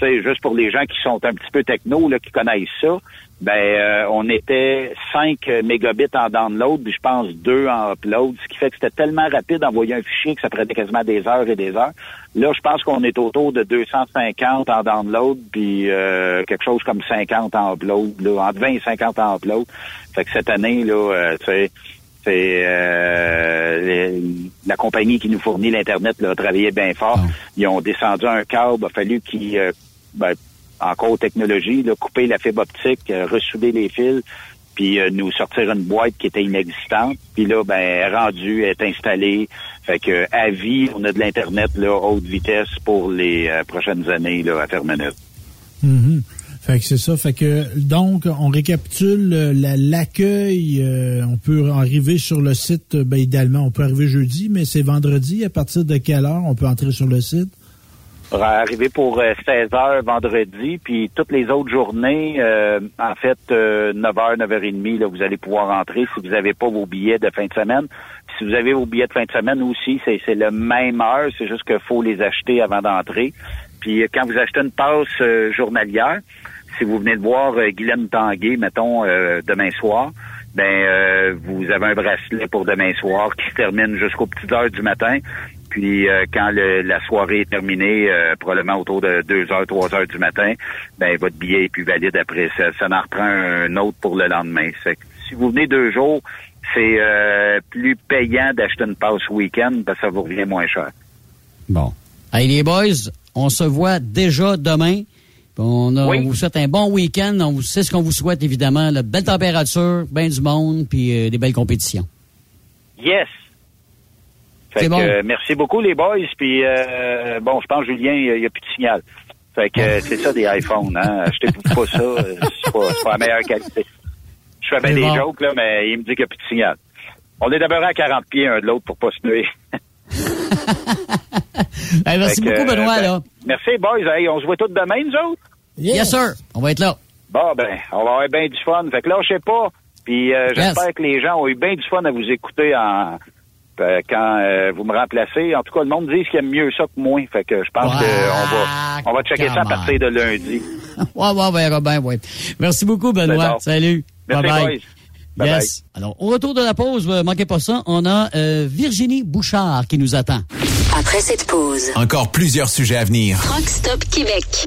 Sais, juste pour les gens qui sont un petit peu techno, là, qui connaissent ça, ben euh, on était 5 mégabits en download, puis je pense 2 en upload, ce qui fait que c'était tellement rapide d'envoyer un fichier que ça prenait quasiment des heures et des heures. Là, je pense qu'on est autour de 250 en download, puis euh, quelque chose comme 50 en upload, là, entre 20 et 50 en upload. Fait que cette année, là, euh, tu sais, c'est euh, les- la compagnie qui nous fournit l'Internet là, a travaillé bien fort. Ils ont descendu un câble, il a fallu qu'ils, euh, ben, encore technologie, là, couper la fibre optique, euh, ressouder les fils, puis euh, nous sortir une boîte qui était inexistante. Puis là, ben, rendue, est installée. Fait que à vie, on a de l'Internet là, haute vitesse pour les euh, prochaines années là, à Fermeneuve. Mhm. Fait que c'est ça. Fait que donc on récapitule la- l'accueil. on peut arriver sur le site. Ben idéalement, on peut arriver jeudi, mais c'est vendredi. À partir de quelle heure on peut entrer sur le site? Arriver pour euh, 16 heures vendredi, puis toutes les autres journées, euh, en fait, euh, 9h, 9h30, là, vous allez pouvoir entrer si vous n'avez pas vos billets de fin de semaine. Si vous avez vos billets de fin de semaine aussi, c'est, c'est le même heure, c'est juste qu'il faut les acheter avant d'entrer. Puis euh, quand vous achetez une passe euh, journalière, si vous venez de voir euh, Guylaine Tanguay, mettons, euh, demain soir, ben euh, vous avez un bracelet pour demain soir qui se termine jusqu'aux petites heures du matin. Puis euh, quand le- la soirée est terminée, euh, probablement autour de 2 heures, 3 heures du matin, ben votre billet est plus valide après. Ça, ça en reprend un autre pour le lendemain. Fait que si vous venez deux jours, c'est euh, plus payant d'acheter une passe week-end parce que ça vous revient moins cher. Bon. Hey, les boys, on se voit déjà demain. On, a- on vous souhaite un bon week-end. On vous sait ce qu'on vous souhaite, évidemment. La belle température, bien du monde, puis euh, des belles compétitions. Yes! Fait que, bon. euh, merci beaucoup les boys. Puis euh, bon, je pense Julien, il n'y a plus de signal. Fait que euh, c'est ça des iPhones, hein. Achetez pas ça, euh, c'est pas, c'est pas la meilleure qualité. Je fais bien des bon. jokes, là, mais il me dit qu'il n'y a plus de signal. On est d'abord à 40 pieds un de l'autre pour pas se nuire. Hey, merci Fait que, beaucoup, Benoît. ben, là. Merci boys. Hey, on se voit tous demain, nous autres? Yes, sir. On va être là. Bon, ben, on va avoir bien du fun. Fait que là, je sais pas. Puis euh, j'espère que les gens ont eu bien du fun à vous écouter en euh, quand euh, vous me remplacez. En tout cas, le monde dit qu'il aime mieux ça que moi. Fait que je pense Ouais, qu'on va on va checker ça à partir de lundi. Ouais, ouais, ouais, Robin, ouais. Merci beaucoup, Benoît. Salut. Merci, Bye-bye. boys. Bye Yes. Alors, au retour de la pause, euh, manquez pas ça, on a euh, Virginie Bouchard qui nous attend. Après cette pause, Encore plusieurs sujets à venir. Truck Stop Québec.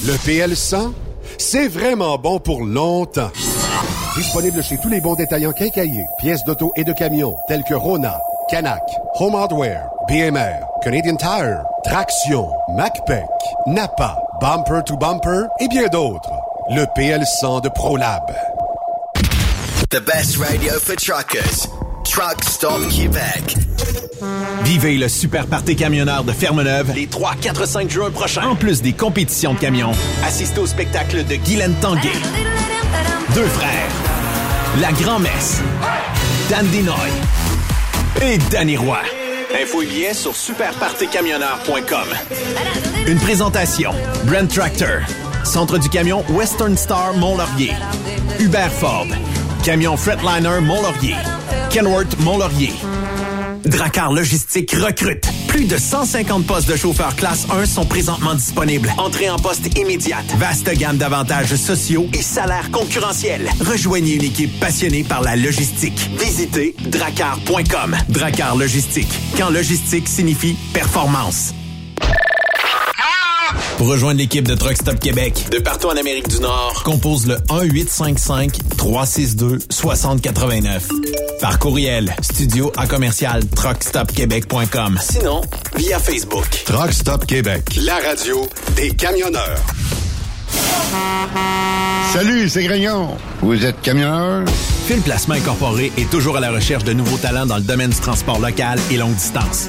Le PL100, c'est vraiment bon pour longtemps. Disponible chez tous les bons détaillants quincaillés, pièces d'auto et de camions, tels que Rona, Canac, Home Hardware, BMR, Canadian Tire, Traction, MacPac, Napa, Bumper to Bumper et bien d'autres. Le PL100 de ProLab. The best radio for truckers. Truck Stop Quebec. Vivez le super party camionneur de Fermeneuve les 3, 4, 5 juin prochains. En plus des compétitions de camions, assistez au spectacle de Guylaine Tanguay. Deux frères. La Grand-Messe. Dan Dinoy. Et Danny Roy. Info et billets sur superpartycamionneur.com. Une présentation. Brand Tractor. Centre du camion Western Star Mont-Laurier. Hubert Ford. Camion Fretliner Mont-Laurier. Kenworth Mont-Laurier. Dracar Logistique recrute. Plus de 150 postes de chauffeurs classe 1 sont présentement disponibles. Entrée en poste immédiate. Vaste gamme d'avantages sociaux et salaires concurrentiels. Rejoignez une équipe passionnée par la logistique. Visitez dracar.com. Dracar Logistique. Quand logistique signifie performance. Pour rejoindre l'équipe de Truck Stop Québec, de partout en Amérique du Nord, compose le 1-855-362-6089. Par courriel, studio à commercial truckstopquebec.com. Sinon, via Facebook. Truck Stop Québec, la radio des camionneurs. Salut, c'est Grignon. Vous êtes camionneur? Fil Placement Incorporé est toujours à la recherche de nouveaux talents dans le domaine du transport local et longue distance.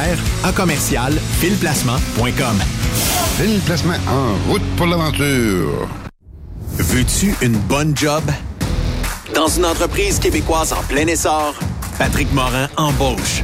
à commercial filplacement.com. Fil Placement en route pour l'aventure. Veux-tu une bonne job? Dans une entreprise québécoise en plein essor, Patrick Morin embauche.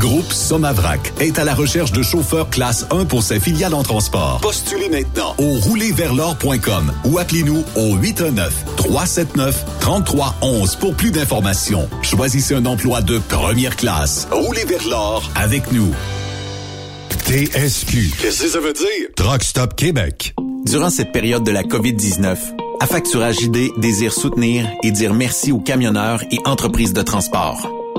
Groupe Somavrac est à la recherche de chauffeurs classe 1 pour ses filiales en transport. Postulez maintenant au roulerversl'or.com ou appelez-nous au 819-379-3311 pour plus d'informations. Choisissez un emploi de première classe. Roulez vers l'or avec nous. TSQ. Qu'est-ce que ça veut dire? Truck Stop Québec. Durant cette période de la COVID-19, Affacturage ID désire soutenir et dire merci aux camionneurs et entreprises de transport.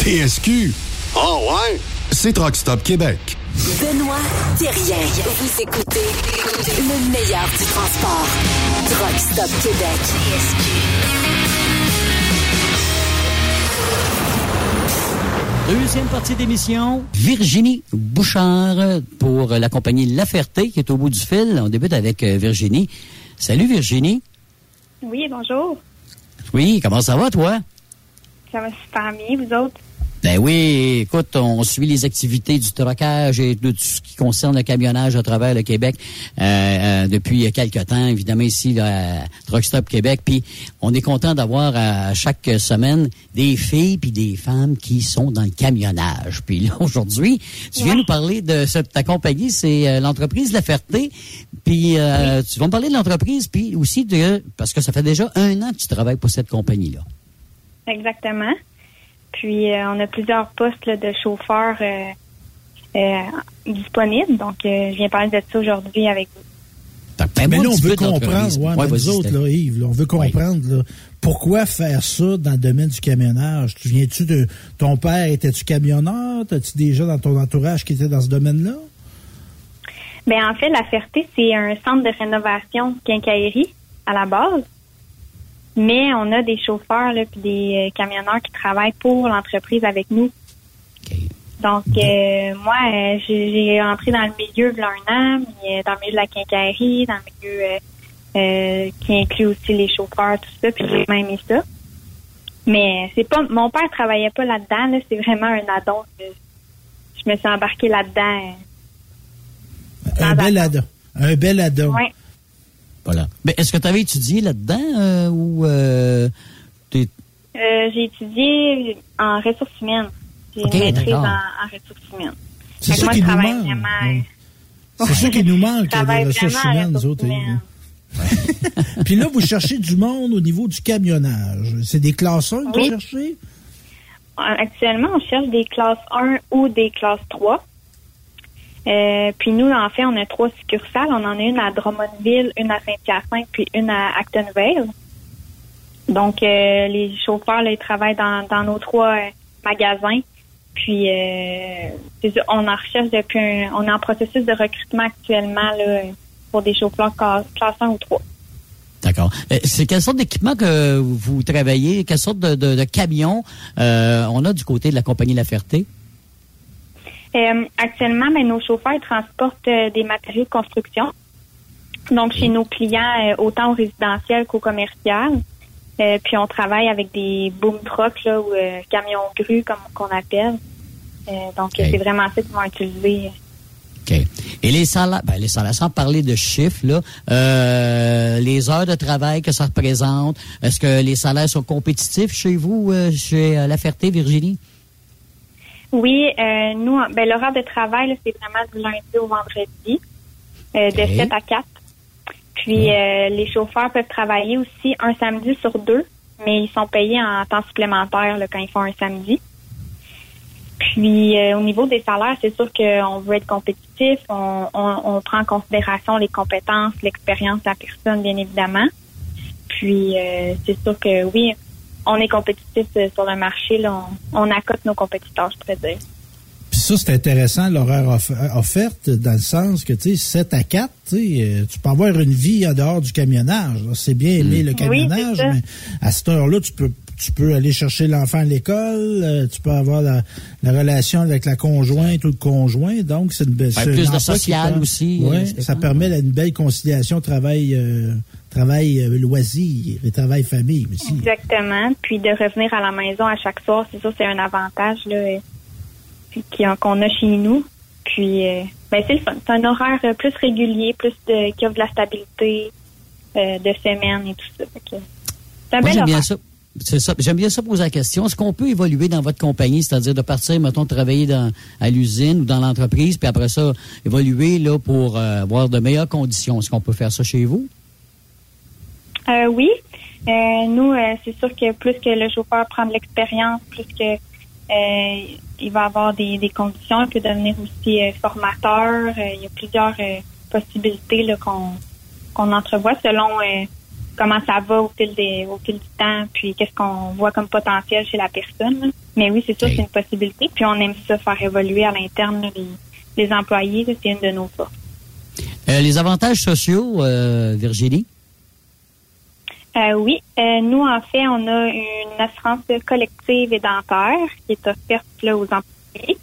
TSQ. Oh ouais? C'est Truck Stop Québec. Benoît Thérien. Vous écoutez le meilleur du transport. Truck Stop Québec. Deuxième partie d'émission, Virginie Bouchard pour la compagnie La Ferté qui est au bout du fil. On débute avec euh, Virginie. Salut Virginie. Oui, bonjour. Oui, comment ça va toi? Ça va super bien, vous autres? Ben oui, écoute, on suit les activités du trocage et de tout ce qui concerne le camionnage à travers le Québec euh, euh, depuis quelques temps, évidemment ici là, à Truck Stop Québec. Puis on est content d'avoir à chaque semaine des filles puis des femmes qui sont dans le camionnage. Puis là aujourd'hui, tu viens nous parler de cette, ta compagnie, c'est euh, l'entreprise La Ferté. Puis euh, tu vas me parler de l'entreprise, puis aussi de parce que ça fait déjà un an que tu travailles pour cette compagnie là. Exactement. Puis euh, on a plusieurs postes là, de chauffeurs euh, euh, disponibles. Donc, euh, je viens parler de ça aujourd'hui avec vous. Mais là, on veut comprendre, ouais, mais nous autres, là, Yves, là, on veut comprendre là, pourquoi faire ça dans le domaine du camionnage? Tu viens-tu de ton père était-tu camionneur? T'as-tu déjà dans ton entourage qui était dans ce domaine-là? Ben en fait, la Ferté, c'est un centre de rénovation quincaillerie à la base. Mais on a des chauffeurs là, puis des euh, camionneurs qui travaillent pour l'entreprise avec nous. Donc, euh, moi, euh, j'ai entré dans le milieu de un an, mais, euh, dans le milieu de la quincaillerie, dans le milieu euh, euh, qui inclut aussi les chauffeurs, tout ça, puis j'ai même aimé ça. Mais c'est pas, mon père travaillait pas là-dedans, là, c'est vraiment un addon. que Je me suis embarquée là-dedans. Un bel addon. Un bel addon. Ouais. Voilà. Mais est-ce que tu avais étudié là-dedans euh, ou euh, t'es- Euh, j'ai étudié en ressources humaines. J'ai Ok, une maîtrise en, d'accord. en ressources humaines. C'est Fait que ça moi, qui je nous travaille manque. vraiment- C'est ça qui nous manque, Je travaille les ressources vraiment humaines, nous ressources autres. humaines. Puis là, vous cherchez du monde au niveau du camionnage. C'est des classes 1 que Oui. vous cherchez? Actuellement, on cherche des classes 1 ou des classes 3. Euh, puis nous, en fait, on a trois succursales. On en a une à Drummondville, une à Saint-Hyacinthe, puis une à Actonville. Donc, euh, les chauffeurs, là, ils travaillent dans, nos trois euh, magasins. Puis, on en recherche depuis un, on est en processus de recrutement actuellement là, pour des chauffeurs cla- classe 1 ou 3. D'accord. C'est quelle sorte d'équipement que vous travaillez? Quelle sorte de, de, camion on a du côté de la compagnie La Ferté? Euh, actuellement, ben, nos chauffeurs ils transportent euh, des matériaux de construction. Donc, chez nos clients, euh, autant au résidentiel qu'au commercial. Puis, on travaille avec des boom trucks, là, ou camions grues, comme qu'on appelle. Donc, c'est vraiment ça qu'ils vont utiliser. OK. Et les salaires, ben, les salaires, sans parler de chiffres, là, les heures de travail que ça représente, est-ce que les salaires sont compétitifs chez vous, chez La Ferté, Virginie? Oui, euh, nous, ben, l'horaire de travail, là, c'est vraiment du lundi au vendredi, euh, de Ok. 7 à 4. Puis, euh, les chauffeurs peuvent travailler aussi un samedi sur deux, mais ils sont payés en temps supplémentaire là, quand ils font un samedi. Puis, euh, au niveau des salaires, c'est sûr qu'on veut être compétitif. On, on, on prend en considération les compétences, l'expérience de la personne, bien évidemment. Puis, euh, c'est sûr que oui, on est compétitif euh, sur le marché. Là, on, on accote nos compétiteurs, je pourrais dire. Puis ça, c'est intéressant, l'horaire off- offerte, dans le sens que, tu sais, 7 à 4, tu sais, euh, tu peux avoir une vie en dehors du camionnage. C'est bien aimer Mm. le camionnage, mais à cette heure-là, tu peux tu peux aller chercher l'enfant à l'école, euh, tu peux avoir la, la relation avec la conjointe ou le conjoint. Donc, c'est une belle Ouais, plus de social aussi, Oui, euh, ça permet là, une belle conciliation travail euh, travail euh, loisir et travail famille aussi. Exactement. Puis de revenir à la maison à chaque soir, c'est sûr, c'est un avantage là, euh, qu'on a chez nous. Puis, euh, ben, c'est le fun. C'est un horaire plus régulier, plus de, qui offre de la stabilité euh, de semaine et tout ça. Fait que C'est un Moi, bel j'aime bien horaire. ça. C'est ça. J'aime bien ça poser la question. Est-ce qu'on peut évoluer dans votre compagnie, c'est-à-dire de partir, mettons, travailler dans, à l'usine ou dans l'entreprise, puis après ça, évoluer là pour euh, avoir de meilleures conditions? Est-ce qu'on peut faire ça chez vous? Euh, oui. Euh, nous, euh, c'est sûr que plus que le chauffeur prend de l'expérience, plus que il va avoir des, des conditions, il peut devenir aussi formateur. Il y a plusieurs possibilités là, qu'on qu'on entrevoit selon comment ça va au fil, des, au fil du temps, puis qu'est-ce qu'on voit comme potentiel chez la personne. là. Mais oui, c'est sûr, c'est une possibilité. Puis on aime ça faire évoluer à l'interne là, les, les employés. C'est une de nos forces. Les avantages sociaux, euh, Virginie? Euh, oui, Euh, nous en fait, on a une assurance collective et dentaire qui est offerte là, aux employés.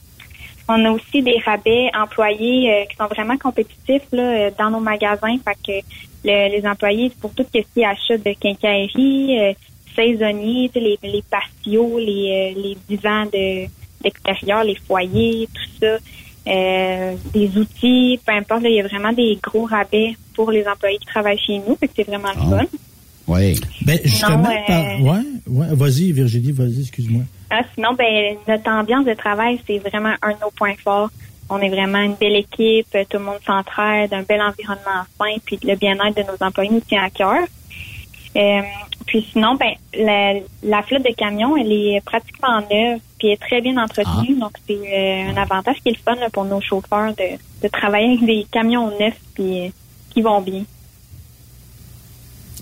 On a aussi des rabais employés euh, qui sont vraiment compétitifs là, euh, dans nos magasins. Fait que le- les employés, pour tout ce qui est achat de quincaillerie, euh, saisonniers, tu sais, les, les patios, les, euh, les divans de d'extérieur, les foyers, tout ça, euh, des outils, peu importe, là, il y a vraiment des gros rabais pour les employés qui travaillent chez nous. Fait que c'est vraiment le fun. Oui. Ben, justement, Non, euh, par- ouais, ouais, vas-y, Virginie, vas-y, excuse-moi. Ah, sinon, ben, notre ambiance de travail, c'est vraiment un de nos points forts. On est vraiment une belle équipe, euh, tout le monde s'entraide, un bel environnement sain, puis le bien-être de nos employés nous tient à cœur. Euh, puis sinon, ben, la, la flotte de camions, elle est pratiquement neuve, puis elle est très bien entretenue, donc c'est euh, un avantage qui est le fun là, pour nos chauffeurs de, de travailler avec des camions neufs puis euh, qui vont bien.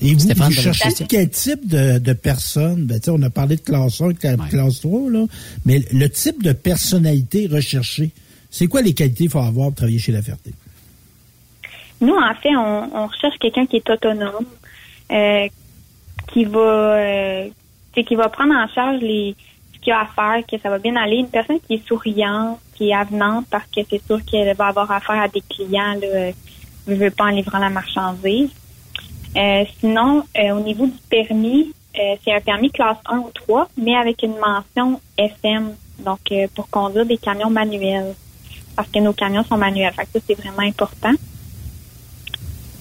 Et vous, Stéphane, vous cherchez quel type de, de personne? Ben, tu sais, on a parlé de classe 1, cla- classe 3, là, mais le type de personnalité recherchée, c'est quoi les qualités qu'il faut avoir pour travailler chez La Ferté? Nous, en fait, on, on recherche quelqu'un qui est autonome, euh, qui va, euh, qui va prendre en charge les ce qu'il y a à faire, que ça va bien aller. Une personne qui est souriante, qui est avenante, parce que c'est sûr qu'elle va avoir affaire à des clients, là, euh, veut pas en livrant la marchandise. Euh, sinon, euh, au niveau du permis, euh, c'est un permis classe 1 ou 3, mais avec une mention FM, donc pour conduire des camions manuels, parce que nos camions sont manuels. Fait que ça, c'est vraiment important.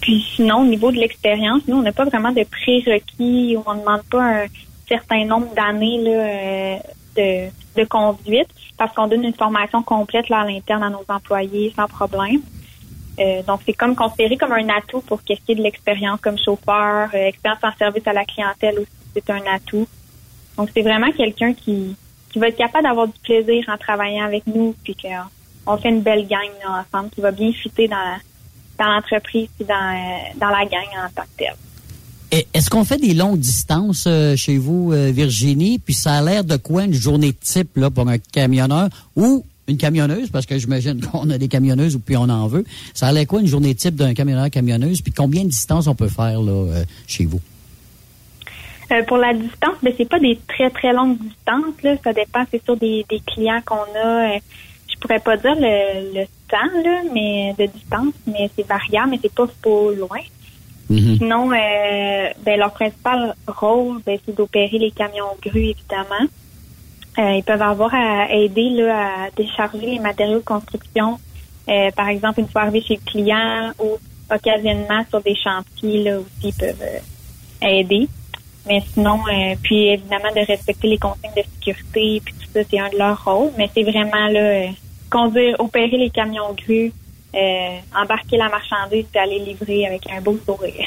Puis sinon, au niveau de l'expérience, nous, on n'a pas vraiment de prérequis ou on ne demande pas un certain nombre d'années de conduite parce qu'on donne une formation complète là, à l'interne à nos employés sans problème. Euh, donc, c'est comme considéré comme un atout pour ce qui est de l'expérience comme chauffeur, euh, expérience en service à la clientèle aussi, c'est un atout. Donc, c'est vraiment quelqu'un qui, qui va être capable d'avoir du plaisir en travaillant avec nous, puis qu'on fait une belle gang ensemble, qui va bien fitter dans, dans l'entreprise puis dans, euh, dans la gang en tant que telle. Est-ce qu'on fait des longues distances euh, chez vous, euh, Virginie? Puis ça a l'air de quoi une journée type là, pour un camionneur? Ou une camionneuse? Parce que j'imagine qu'on a des camionneuses ou puis on en veut. Ça a l'air quoi une journée type d'un camionneur camionneuse? Puis combien de distance on peut faire là, euh, chez vous? Euh, pour la distance, ben c'est pas des très très longues distances là. Ça dépend, c'est sûr des, des clients qu'on a. Euh, je pourrais pas dire le, le temps là, mais de distance, mais c'est variable, mais c'est pas trop loin. Sinon, euh, ben leur principal rôle, ben, c'est d'opérer les camions grues évidemment. Euh, ils peuvent avoir à aider là, à décharger les matériaux de construction. Euh, par exemple, une fois arrivés chez le client ou occasionnellement sur des chantiers là aussi ils peuvent euh, aider. Mais sinon, puis évidemment de respecter les consignes de sécurité, puis tout ça, c'est un de leurs rôles. Mais c'est vraiment là, conduire, opérer les camions grues, embarquer la marchandise puis aller livrer avec un beau sourire.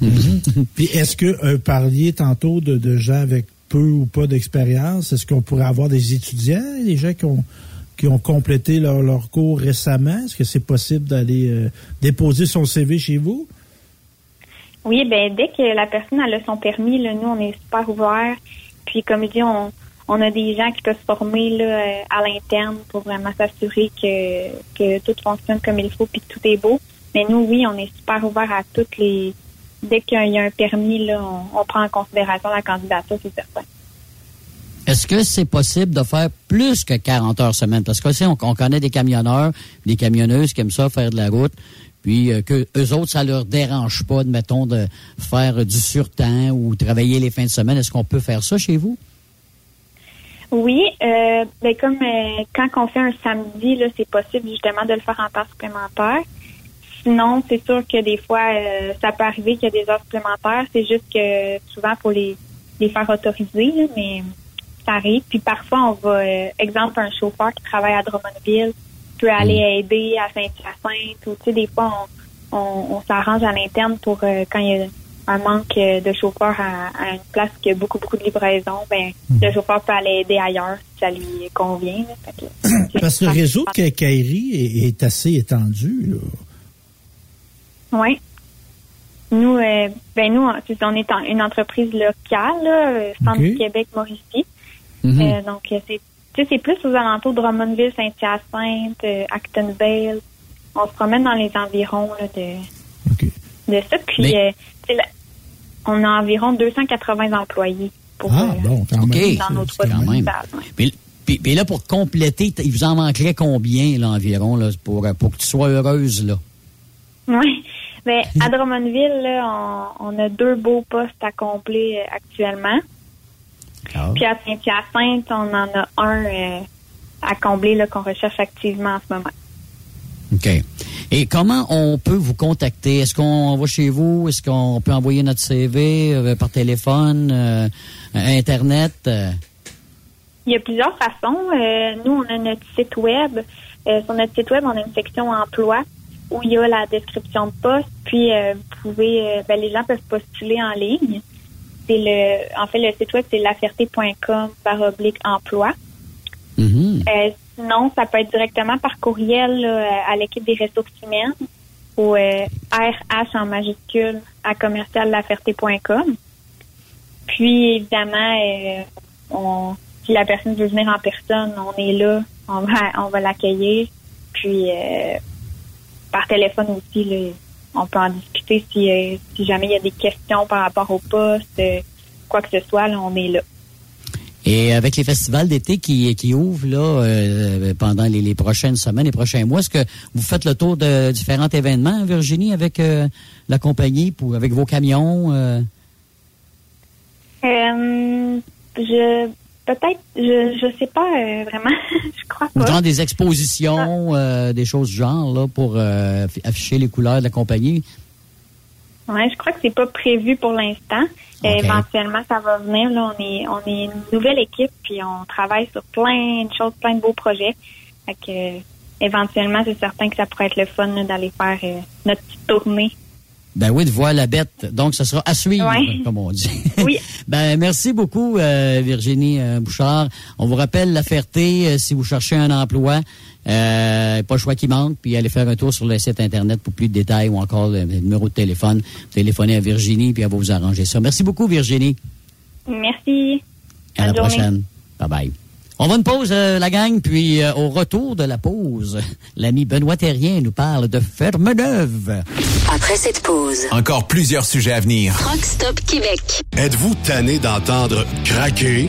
Puis est-ce que parliez tantôt de gens avec peu ou pas d'expérience? Est-ce qu'on pourrait avoir des étudiants, des gens qui ont qui ont complété leur, leur cours récemment? Est-ce que c'est possible d'aller euh, déposer son CV chez vous? Oui, ben dès que la personne a son permis, nous on est super ouverts. Puis comme je dis, on, on a des gens qui peuvent se former là, euh, à l'interne pour vraiment s'assurer que, que tout fonctionne comme il faut puis que tout est beau. Mais nous, oui, on est super ouverts à toutes les. Dès qu'il y a un permis, là, on, on prend en considération la candidature, c'est certain. Est-ce que c'est possible de faire plus que 40 heures semaine? Parce que on, on connaît des camionneurs, des camionneuses qui aiment ça, faire de la route, puis euh, que eux autres, ça leur dérange pas, mettons, de faire du surtemps ou travailler les fins de semaine. Est-ce qu'on peut faire ça chez vous? Oui, euh, ben comme euh, quand on fait un samedi, c'est possible justement de le faire en temps supplémentaire. Sinon, c'est sûr que des fois, euh, ça peut arriver qu'il y a des heures supplémentaires. C'est juste que souvent, faut les, les faire autoriser, là, mais ça arrive. Puis parfois, on va, euh, exemple, un chauffeur qui travaille à Drummondville peut aller aider à Saint-Hyacinthe ou, tu sais, des fois, on, on, on s'arrange à l'interne pour euh, quand il y a un manque euh, de chauffeurs à, à une place qui a beaucoup, beaucoup de livraison, ben, le chauffeur peut aller aider ailleurs si ça lui convient. là. Que- Parce que le réseau de quincaillerie est, est assez étendu. Là. Oui. Nous, euh, ben nous, on est en- une entreprise locale, là, euh, Centre du Québec Mauricie. Mhm. Euh, donc euh, c'est tu sais, c'est plus aux alentours de Drummondville, Saint-Hyacinthe, Actonville. On se promène dans les environs là, de de ça. Puis Mais- euh, tu sais, là, on a environ 280 employés pour Ah, euh, bon, quand OK. même. dans nos trois Quand même. succursales, ouais. Puis, puis- puis là, pour compléter, il vous en manquerait combien, là, environ, là, pour, pour que tu sois heureuse, là? Oui. Ben, à Drummondville, là, on, on a deux beaux postes à combler euh, actuellement. Ah. Puis à Saint-Hyacinthe, on en a un euh, à combler qu'on recherche activement en ce moment. OK. Et comment on peut vous contacter? Est-ce qu'on va chez vous? Est-ce qu'on peut envoyer notre CV euh, par téléphone, euh, Internet? Il y a plusieurs façons. Nous, on a notre site web. Sur notre site web, on a une section emploi où il y a la description de poste. Puis, euh, vous pouvez, euh, ben, les gens peuvent postuler en ligne. C'est le, en fait, le site web, c'est laferté.com par oblique emploi. Mhm. Euh, sinon, ça peut être directement par courriel là, à l'équipe des ressources humaines euh, RH en majuscule à commerciallaferté.com. Puis, évidemment, on, si la personne veut venir en personne, on est là, on va, on va l'accueillir. Puis, par téléphone aussi, là, on peut en discuter si, euh, si jamais il y a des questions par rapport au poste, euh, quoi que ce soit, là, on est là. Et avec les festivals d'été qui, qui ouvrent là euh, pendant les, les prochaines semaines, les prochains mois, est-ce que vous faites le tour de différents événements, Virginie, avec euh, la compagnie, pour, avec vos camions? Euh, je peut-être je je sais pas euh, vraiment. Je crois pas. Genre des expositions, euh, des choses du genre, là, pour euh, affi- afficher les couleurs de la compagnie? ouais je crois que c'est pas prévu pour l'instant. Éventuellement ça va venir là. On est on est une nouvelle équipe puis on travaille sur plein de choses plein de beaux projets. Fait que éventuellement c'est certain que ça pourrait être le fun d'aller faire notre petite tournée Ben oui, de voir la bête. Donc, ce sera à suivre, Ouais. comme on dit. Oui. ben, merci beaucoup, euh, Virginie euh, Bouchard. On vous rappelle la Ferté, euh, si vous cherchez un emploi, euh, pas le choix qui manque, puis allez faire un tour sur le site Internet pour plus de détails ou encore le, le numéro de téléphone. Téléphonez à Virginie, puis elle va vous arranger ça. Merci beaucoup, Virginie. merci À la journée. prochaine. Bye-bye. On va une pause, euh, la gang, puis euh, au retour de la pause, l'ami Benoît Terrien nous parle de Ferme-Neuve. Après cette pause, Encore plusieurs sujets à venir. Truck Stop Québec. Êtes-vous tanné d'entendre craquer,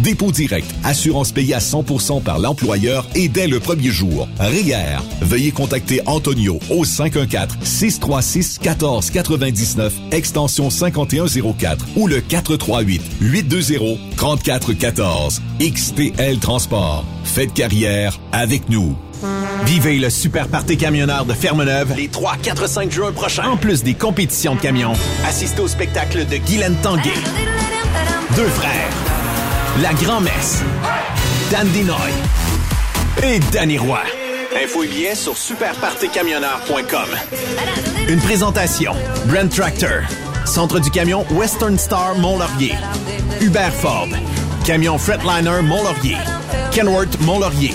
dépôt direct, assurance payée à 100% par l'employeur et dès le premier jour. RIER. Veuillez contacter Antonio au 514-636-1499, extension 5104 ou le 438-820-3414. XTL Transport. Faites carrière avec nous. Vivez le super party camionneur de Fermeneuve les 3, 4, 5 juin prochains. En plus des compétitions de camions, assistez au spectacle de Guylaine Tanguay. Deux frères. La Grand-Messe. Dan Dinoy. Et Danny Roy. Info et billets sur superpartycamionneur.com. Une présentation. Brent Tractor. Centre du camion Western Star Mont-Laurier. Hubert Ford. Camion Fretliner Mont-Laurier. Kenworth Mont-Laurier.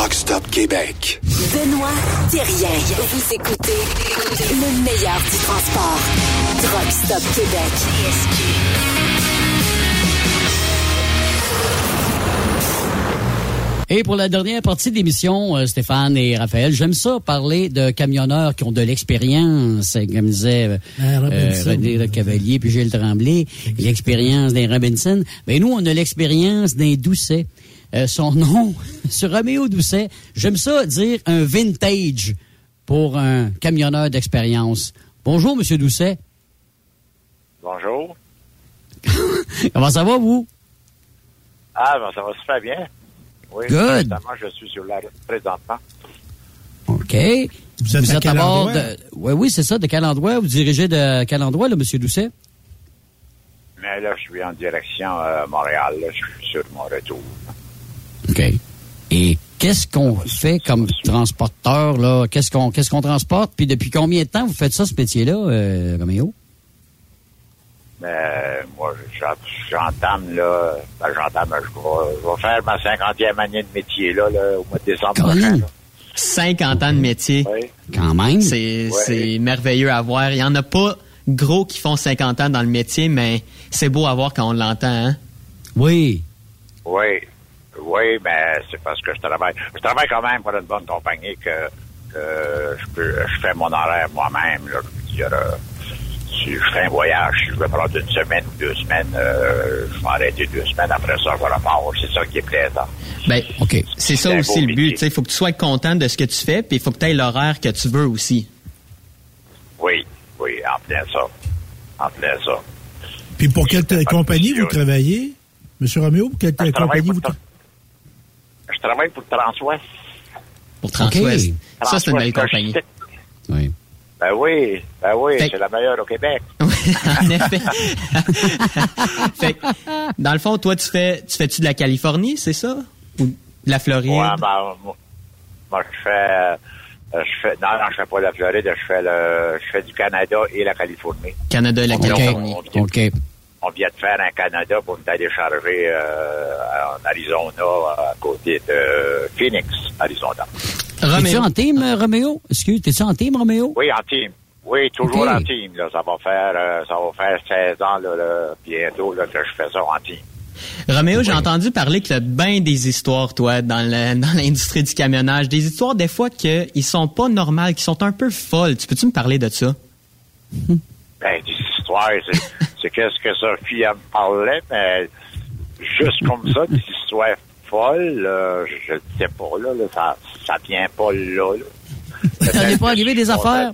Truck Stop Québec. Benoît Thérien. Vous écoutez le meilleur du transport. Truck Stop Québec. Et pour la dernière partie de l'émission, euh, Stéphane et Raphaël, j'aime ça parler de camionneurs qui ont de l'expérience, comme disait euh, Ah, Robinson. euh, René Le Cavalier puis Gilles Tremblay, l'expérience d'un Robinson. Ben nous, on a l'expérience d'un Doucet. Euh, son nom, sur Roméo Doucet, j'aime ça dire un vintage pour un camionneur d'expérience. Bonjour, Monsieur Doucet. Bonjour. Comment ça va, vous? Ah, ben, ça va super bien. Oui, Good. justement, je suis sur la route présentement. OK. Vous êtes à quel bord endroit? de... Oui, oui, c'est ça. De quel endroit? Vous dirigez de quel endroit, là, Monsieur Doucet? Mais là, je suis en direction euh, Montréal. Là, je suis sur mon retour. OK. Et qu'est-ce qu'on fait comme transporteur, là? Qu'est-ce qu'on qu'est-ce qu'on transporte? Puis depuis combien de temps vous faites ça, ce métier-là, euh, Roméo? Mais euh, moi, j'en- j'entame, là, ben, j'entame, je vais, je vais faire ma 50e année de métier, là, là, au mois de décembre prochain. là. 50 ans de métier. Oui. Quand même. C'est merveilleux à voir. Il y en a pas gros qui font 50 ans dans le métier, mais c'est beau à voir quand on l'entend. Hein? Oui. Oui. Oui, mais c'est parce que je travaille. Je travaille quand même pour une bonne compagnie que, que je peux, je fais mon horaire moi-même, là. Je veux dire, euh, si je fais un voyage, si je veux prendre une semaine ou deux semaines, euh, je vais arrêter deux semaines après ça, je vais reprendre. C'est ça qui est plaisant. Ben, OK. c'est ça aussi le but. Il faut que tu sois content de ce que tu fais, puis il faut que tu aies l'horaire que tu veux aussi. Oui, oui, en plein ça. En plein ça. Puis pour quelle compagnie vous travaillez? Monsieur Roméo, pour quelle compagnie vous Tra- travaillez? Je travaille pour Transwest. Pour Transwest. OK. Ça, c'est une belle compagnie. Oui. Ben oui, ben oui, Fait- c'est la meilleure au Québec. en effet. fait que, dans le fond, toi, tu fais, tu fais-tu de la Californie, c'est ça? Ou de la Floride? Ouais, ben, moi, moi, je fais, euh, je fais, non, non, je fais pas la Floride, je fais le, je fais du Canada et la Californie. Canada et la. Californie. OK. On vient de faire un Canada pour nous aller charger euh, en Arizona, à côté de Phoenix, Arizona. T'es-tu en team, euh, Roméo? Excuse, t'es-tu en team, Roméo? Oui, en team. Oui, toujours en team. Là. Ça va faire, euh, ça va faire 16 ans là, là, bientôt là, que je fais ça en team. Roméo, j'ai entendu parler que tu as bien des histoires, toi, dans l'industrie du camionnage. Des histoires, des fois, qu'ils sont pas normales, qui sont un peu folles. Tu peux-tu me parler de ça? Ben, des c'est, qu'est-ce que Sophie elle me parlait, mais juste comme ça, des histoires folles, euh, je ne sais pas, là, là, ça, ça vient pas là. là. Ça n'est pas arrivé des affaires?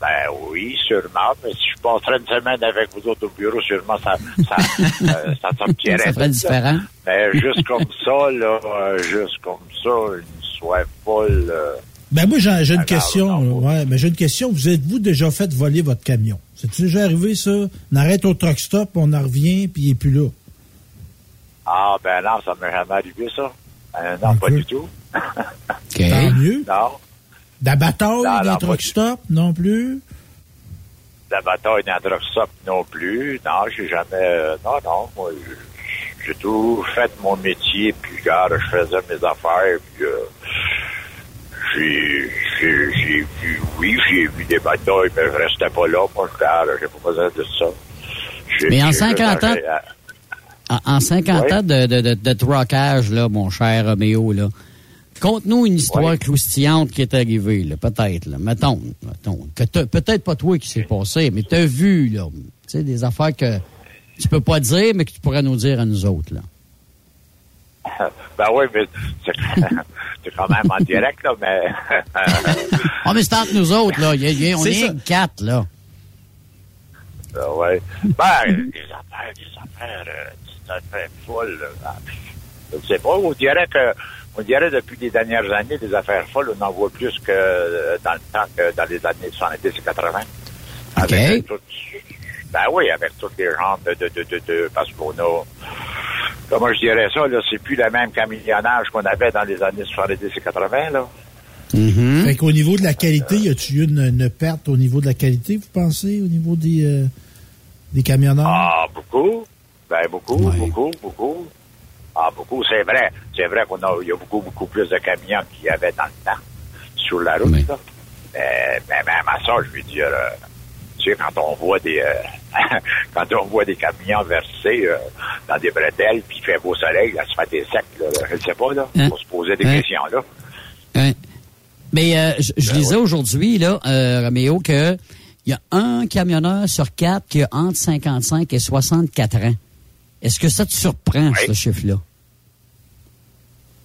Ben oui, sûrement, mais si je passerais une semaine avec vous autres au bureau, sûrement ça, ça, euh, ça sortirait. Ça ferait vite, différent. là. Mais juste comme ça, là, euh, juste comme ça, une soirée folle, euh, Ben moi, j'ai une question. Ouais, mais j'ai une question. Vous êtes-vous déjà fait voler votre camion? C'est déjà arrivé, ça? On arrête au truck stop, on en revient, puis il est plus là. Ah, ben non, ça m'est jamais arrivé, ça. Euh, non, pas du tout. Tant mieux. Non. La bataille Non, dans non, le truck du- stop, non plus? La bataille dans le drop stop non plus. Non, j'ai jamais. euh, non, non. Moi, j'ai- j'ai tout fait mon métier, puis regarde, je faisais mes affaires, puis euh, j'ai, j'ai, j'ai vu, oui, j'ai vu des batailles, mais je restais pas là. Moi, regarde, j'ai pas besoin de ça. J'ai- Mais en j'ai- 50 ans- En, en 50 Ouais. ans de, de, de, de là, mon cher Roméo, là, conte-nous une histoire croustillante qui est arrivée, là, peut-être, là. Mettons, mettons, que t'as- peut-être pas toi qui s'est passé, mais t'as vu, là, tu sais, des affaires que tu peux pas dire, mais que tu pourrais nous dire à nous autres, là. Ben oui, mais c'est, quand même en direct, là, mais. Ah, mais c'est entre nous autres, là. Il y a- il y a- on est quatre, là. Ah ouais. Ben, des affaires, des affaires, euh, des affaires folles. là. Je ne sais pas, on dirait que, on dirait depuis les dernières années, des affaires folles, on en voit plus que euh, dans le temps que dans les années 70 et 80. Avec euh, tout- ben oui, avec tous les genres de, de, de, de, de- parce qu'on a, comment je dirais ça, là, c'est plus le même camionnage qu'on avait dans les années 70 et 80, là. Fait qu'au niveau de la qualité, y a-tu eu une, une perte au niveau de la qualité, vous pensez, au niveau des, euh, des camionneurs? Ah, beaucoup. Ben, beaucoup, beaucoup, beaucoup. Ah, beaucoup, c'est vrai. C'est vrai qu'on a, il y a beaucoup, beaucoup plus de camions qu'il y avait dans le temps sur la route, là. Mais, mais même à ça, je veux dire, euh, tu sais, quand on voit des, euh, quand on voit des camions versés euh, dans des bretelles, puis il fait beau soleil, là, se fait des secs, là, je ne sais pas, là. Hein? Faut se poser des Hein? questions, là. Hein? Mais euh, je, Ben je lisais aujourd'hui, là, euh, Roméo, que il y a un camionneur sur quatre qui a entre 55 et 64 ans. Est-ce que ça te surprend, ce chiffre-là?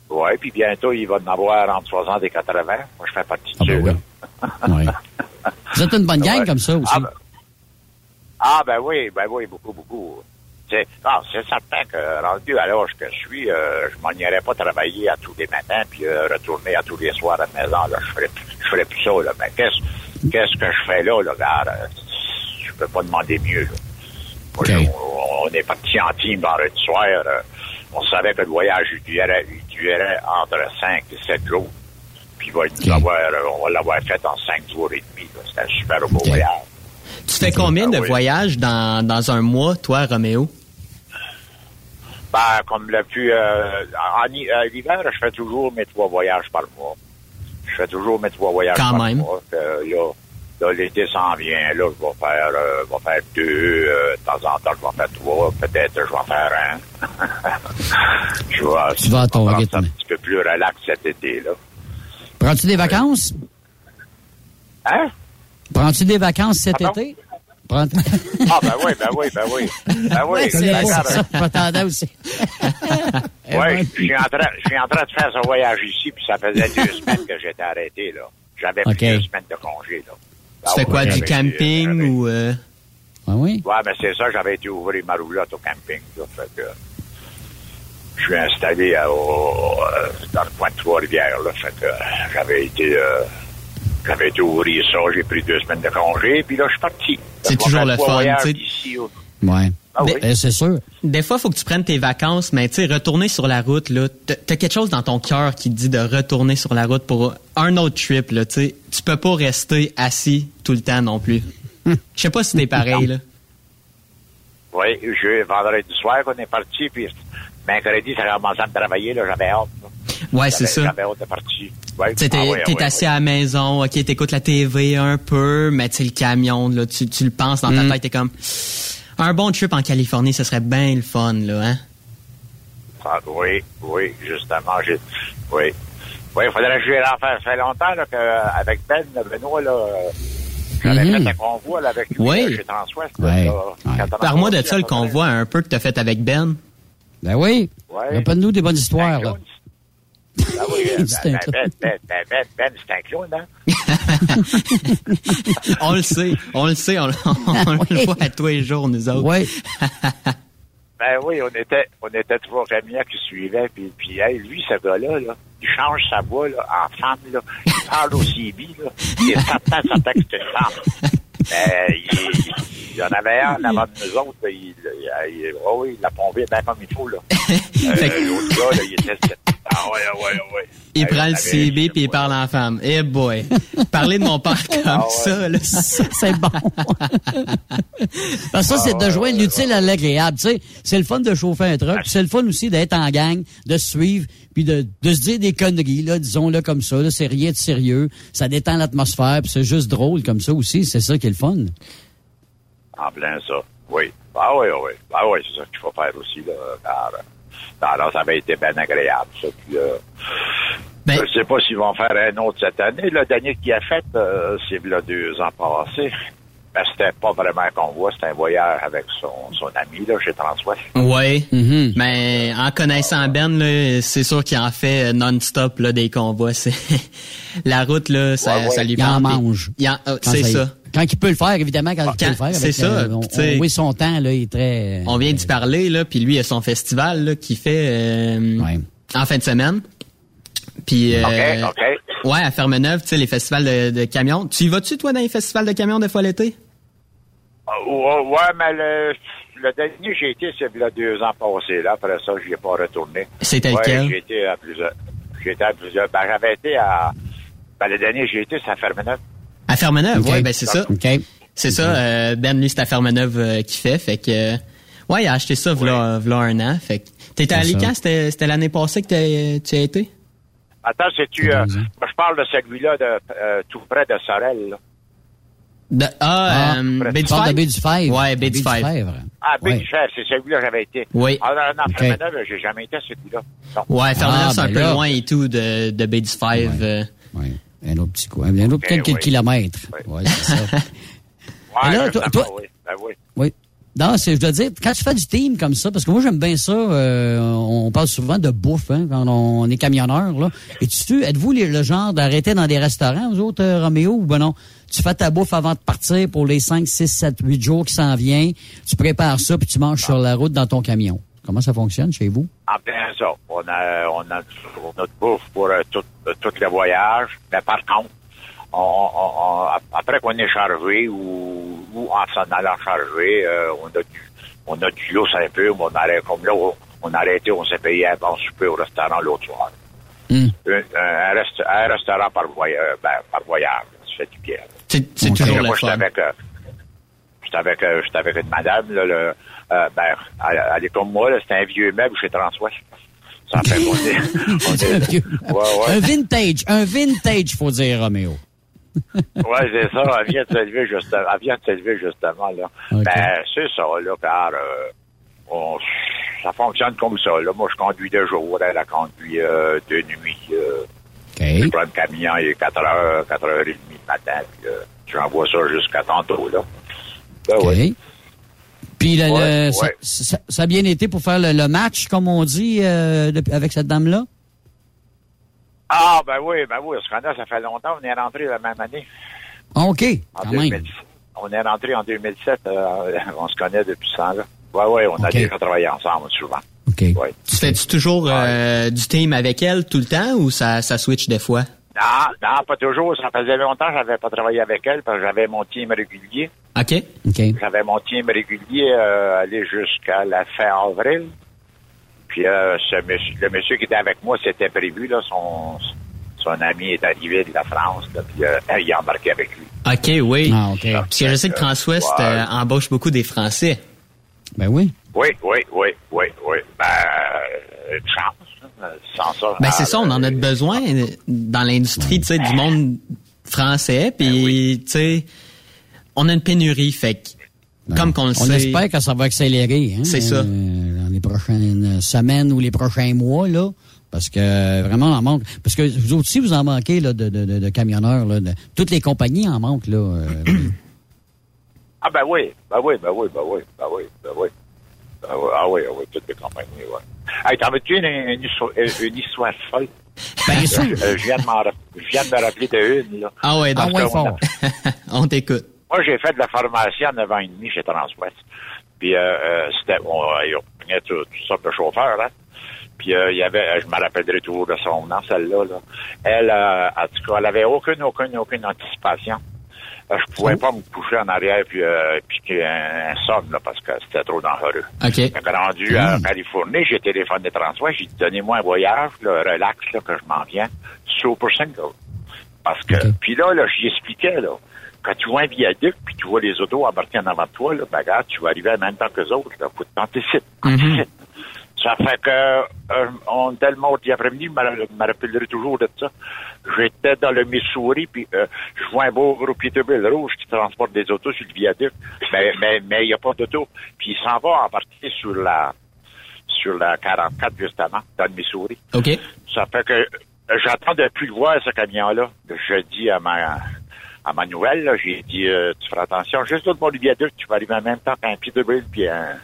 Oui, puis bientôt, il va en avoir entre 60 et 80. Moi, je fais partie de ceux, là. Oui. Vous êtes une bonne gang Ouais. comme ça aussi. Ah, ben, ah, ben oui, ben oui, beaucoup, beaucoup. C'est, non, c'est certain que rendu à l'âge que je suis, euh, je m'en irais pas travailler à tous les matins puis euh, retourner à tous les soirs à la maison. Là, je ferais, je ferais plus ça. Là. Mais qu'est-ce, qu'est-ce que je fais là, là, gars? Je peux pas demander mieux. Là. On, on est parti en team vendredi soir. euh, on savait que le voyage il durait, il durait entre 5 et 7 jours. Puis il va avoir, euh, on va l'avoir fait en 5 jours et demi. C'était un super beau voyage. Tu fais combien de Ah voyages dans, dans un mois, toi, Roméo? Ben, comme le plus... Euh, en hi- euh, l'hiver, je fais toujours mes trois voyages par mois. Je fais toujours mes trois voyages Quand par même. mois. Euh, là, là, l'été s'en vient. Là, je vais faire, euh, je vais faire deux. euh, de temps en temps, je vais faire trois. Peut-être je vais faire un. je vais, Tu vas à ton rythme. un petit peu plus relax cet été. là. Prends-tu des vacances? Hein? Prends-tu des vacances cet Pardon? été? Prends- Ah, ben oui, ben oui, ben oui. Ben oui, Ouais, c'est ben, ça, je m'attendais aussi. Oui, je suis en train, je suis en train de faire ce voyage ici, puis ça faisait deux semaines que j'étais arrêté, là. J'avais OK. plus deux semaines de congé, là. Tu fais quoi, ouais, du camping ou... euh, Ah oui? Ouais, mais c'est ça, j'avais été ouvrir ma roulotte au camping, là. Fait que, je suis installé à- au- euh, dans le coin de Trois-Rivières, là. Fait que, j'avais été, euh, j'avais été ouvrir ça, j'ai pris deux semaines de congé, puis là, je suis parti. C'est toujours le fun, tu Ouais. Ah oui? C'est sûr. Des fois, il faut que tu prennes tes vacances, mais tu sais, retourner sur la route, là, t'as t'as quelque chose dans ton cœur qui te dit de retourner sur la route pour un autre trip, là, tu sais. Tu peux pas rester assis tout le temps non plus. Je sais pas si t'es pareil, là. Oui, je, vendredi soir, on est parti, puis mercredi, ça a commencé à me travailler, là, j'avais hâte. là. Ouais, c'est ça. J'avais hâte de partir. Ouais. Tu sais, t'es Ah ouais, t'es ouais, assis à la maison, ok, t'écoutes la TV un peu, mais tu sais, le camion, là, tu, tu le penses dans ta Mm. tête, t'es comme... Un bon trip en Californie, ce serait bien le fun, là, hein? Ah, oui, oui, justement, j'ai, oui. Oui, il faudrait que je en faire. Ça fait longtemps, là, qu'avec Ben, Benoît, là, euh, j'avais Mhm. fait un convoi, là, avec lui, Oui. là, chez Transwest. là, a Parle-moi de ça, le convoi un peu que t'as fait avec Ben. Ben oui. Ouais. Rappelle-nous des bonnes histoires, là. Ah oui, C'est un ben, ben, ben, ben, ben, ben, c'est un clown, hein? on le sait, on le sait, on, on le voit à tous les jours, nous autres. Oui. Ben oui, on était, on était trois camions qui suivaient, puis, puis hey, lui, ce gars-là, là, il change sa voix là, en femme, là. Il parle au CB, là. Il est certain, certain que c'est une femme. Ben, il, il y en avait un avant de nous autres, il, il- oh oui, il l'a pompé bien comme il faut, là. Euh, L'autre gars, là, il était... Ah ouais, ah ouais, ah ouais. Il Hey, prend le CB puis il parle en femme. Eh boy. Parler de mon père comme Ah ouais. ça, là. c'est bon. Parce que ça, c'est de joindre l'utile à l'agréable. Tu sais, c'est le fun de chauffer un truck, puis c'est le fun aussi d'être en gang, de se suivre, puis de, de se dire des conneries, là, disons-le comme ça. Là, c'est rien de sérieux. Ça détend l'atmosphère, puis c'est juste drôle comme ça aussi. C'est ça qui est le fun. En plein ça, oui. Ah oui, ah oui. Ah oui, c'est ça qu'il faut faire aussi, là. euh, alors, ça avait été bien agréable, ça. Puis, euh, Ben- je sais pas s'ils vont faire un autre cette année. Le dernier qui a fait, euh, c'est là deux ans passés. Ben, c'était pas vraiment un convoi, c'était un voyage avec son, son ami, là, chez Transwest. Ouais. Mais en connaissant Ben, c'est sûr qu'il en fait euh, non-stop là, des convois. C'est la route là, ça, Ouais, ouais. ça lui Il en des- mange. Il en- Quand c'est ça. Quand il peut le faire, évidemment, quand, il peut le faire. c'est ça, euh, on, on voit son temps, là, il est très... On vient d'y parler là, puis lui il a son festival là qu'il fait euh, en fin de semaine. Puis euh, OK, OK. ouais à Fermeneuve, tu sais les festivals de, de camions. Tu y vas-tu toi dans les festivals de camions de fois l'été? Euh, ouais, ouais, mais le, le dernier j'ai été, c'est là deux ans passés. Là. Après ça, je n'y ai pas retourné. C'était ouais, lequel? J'ai été à plusieurs. J'ai été à plusieurs. Ben, j'avais été à. Ben, le dernier j'ai été, c'est à Fermeneuve. À Fermeneuve, Ok. ouais, ben c'est ça. C'est ça, euh, Ben lui c'est à Fermeneuve euh, qui fait, fait que euh, ouais, il a acheté ça v'là, v'là un an, fait que t'étais à. Alicant, c'était, c'était l'année passée que t'as- tu as été? Attends, c'est-tu. Euh, je parle de celui-là de, euh, tout près de Sorel. Là. De, ah, euh, Baie du de Fèvre? Fèvre. Ouais, Baie du Fèvre. Fèvre. Ah, Ouais. du Fer, c'est celui-là que j'avais été. Oui. Ah, non, non, Ok. Fermeneuve, j'ai jamais été à celui-là. Non. Ouais, Fermeneuve, Ah, c'est un ben peu là. loin et tout de, de Baie du Fèvre. euh. Un autre petit coup. Un autre quelques oui. kilomètres. Ouais, c'est ça. Ouais, là, toi- toi- pas, oui. Ben oui. Oui. Non, c'est, je dois dire, quand tu fais du team comme ça, parce que moi j'aime bien ça, euh, on parle souvent de bouffe hein, quand on est camionneur. Là. Et tu, êtes-vous le genre d'arrêter dans des restaurants, vous autres, euh, Roméo, ou ben non? Tu fais ta bouffe avant de partir pour les 5, 6, 7, 8 jours qui s'en viennent, tu prépares ça, puis tu manges sur la route dans ton camion? Comment ça fonctionne chez vous? En plein ça. On a, on a notre bouffe pour euh, tout, euh, tout le voyage. Mais par contre, on, on- on- après qu'on est chargé ou, ou en s'en allant charger, euh, on a du, on a du lousse un peu, mais on arrête, comme là, on, a arrêté, on s'est payé un bon souper au restaurant l'autre soir. Hmm. Un, un rest- un restaurant par, voy- euh, ben, par voyage. Ça fait du bien. C'est, toujours Moi, j'étais avec, euh, avec, euh, avec une madame, là, le, euh, ben, est comme moi, là, c'était un vieux meuble chez Transwest. Ça fait qu'on est, on un, ouais, ouais. un vintage, un vintage, faut dire, Roméo. Ouais, c'est ça. Elle vient de s'élever justement. Elle vient de s'élever justement là. Ben, c'est ça là, car euh, on- ça fonctionne comme ça. Là, moi, je conduis de jour. Elle a conduit euh, de nuit. Euh, Je prends le camion, il est 4 heures, 4 heures et demie le matin. Puis, euh, j'envoie ça jusqu'à tantôt là. Ben. Puis le- Ouais, le- ça, ouais. ça- ça a bien été pour faire le, le match, comme on dit, euh, de- avec cette dame-là? Ah, ben oui, ben oui. Ce ça fait longtemps. On est rentré la même année. OK, En quand même. 2000. On est rentré en 2007. euh, on se connaît depuis ce temps-là. Ouais, ouais, on a déjà travaillé ensemble souvent. OK. Ouais. Tu fais-tu toujours euh, du team avec elle tout le temps ou ça, ça switch des fois? Non, non, pas toujours. Ça faisait longtemps que j'avais pas travaillé avec elle parce que j'avais mon team régulier. OK. OK. J'avais mon team régulier euh, aller jusqu'à la fin avril. Puis euh, ce monsieur, le monsieur qui était avec moi, c'était prévu, là, son, son ami est arrivé de la France, là, puis euh, il a embarqué avec lui. OK, oui. Ah, OK. Parce que je sais que Transwest Ouais. euh, embauche beaucoup des Français. Ben oui. Oui, oui, oui, oui, oui. Ben, euh, une chance. Ben c'est ça, on en a besoin dans l'industrie, tu sais, du monde français, Ben puis tu sais, on a une pénurie, fait que, comme qu'on le On sait. espère que ça va accélérer. Hein, C'est ça. euh, dans les prochaines semaines ou les prochains mois, là. Parce que euh, vraiment, on en manque. Parce que vous autres aussi, vous en manquez là, de, de, de, de camionneurs. Là, de- toutes les compagnies en manquent. Là, euh, Ah ben oui, ben oui, ben oui, ben oui, ben oui, ben oui. Ben oui, ah oui, ah oui, toutes les compagnies, ouais. Hey, t'en veux-tu une, une, histoire- une histoire folle? Ben sûr. Euh, je, je viens de me rappeler de une, là. Ah Parce donc, qu'on a- on t'écoute. Moi, j'ai fait de la formation à 9 ans et demi chez Transwest. Puis, euh, euh, c'était, on- pognait tout- toutes sortes de chauffeurs, hein. Puis euh, il y avait, je me rappellerai toujours de son nom, celle-là. Là. Elle, euh, en tout cas, elle avait aucune, aucune, aucune anticipation. Euh, je pouvais pas me coucher en arrière puis euh, piquer un, un somme, là, parce que c'était trop dangereux. OK. Quand rendu à Californie, j'ai téléphoné François, j'ai dit donnez-moi un voyage, là, relax, là, que je m'en viens, super single. Parce que, puis là, là, j'y expliquais, là, quand tu vois un viaduc, puis tu vois les autos embarquées en avant de toi, là, ben, regarde, tu vas arriver en même temps que les autres, là, faut que t'anticipes, anticipe. Ça fait que, euh, on était le mort après-midi, je me rappellerai toujours de ça. J'étais dans le Missouri, puis euh, je vois un beau gros Peterbilt rouge qui transporte des autos sur le viaduc, mais mais mais il n'y a pas d'auto. Puis il s'en va embarquer sur la sur la 44 justement, dans le Missouri. OK. Ça fait que euh, j'attends de plus le voir ce camion-là. Je dis à ma à ma nouvelle, j'ai dit euh, tu feras attention, juste l'autre bord du viaduc, tu vas arriver en même temps qu'un Peterbilt puis un,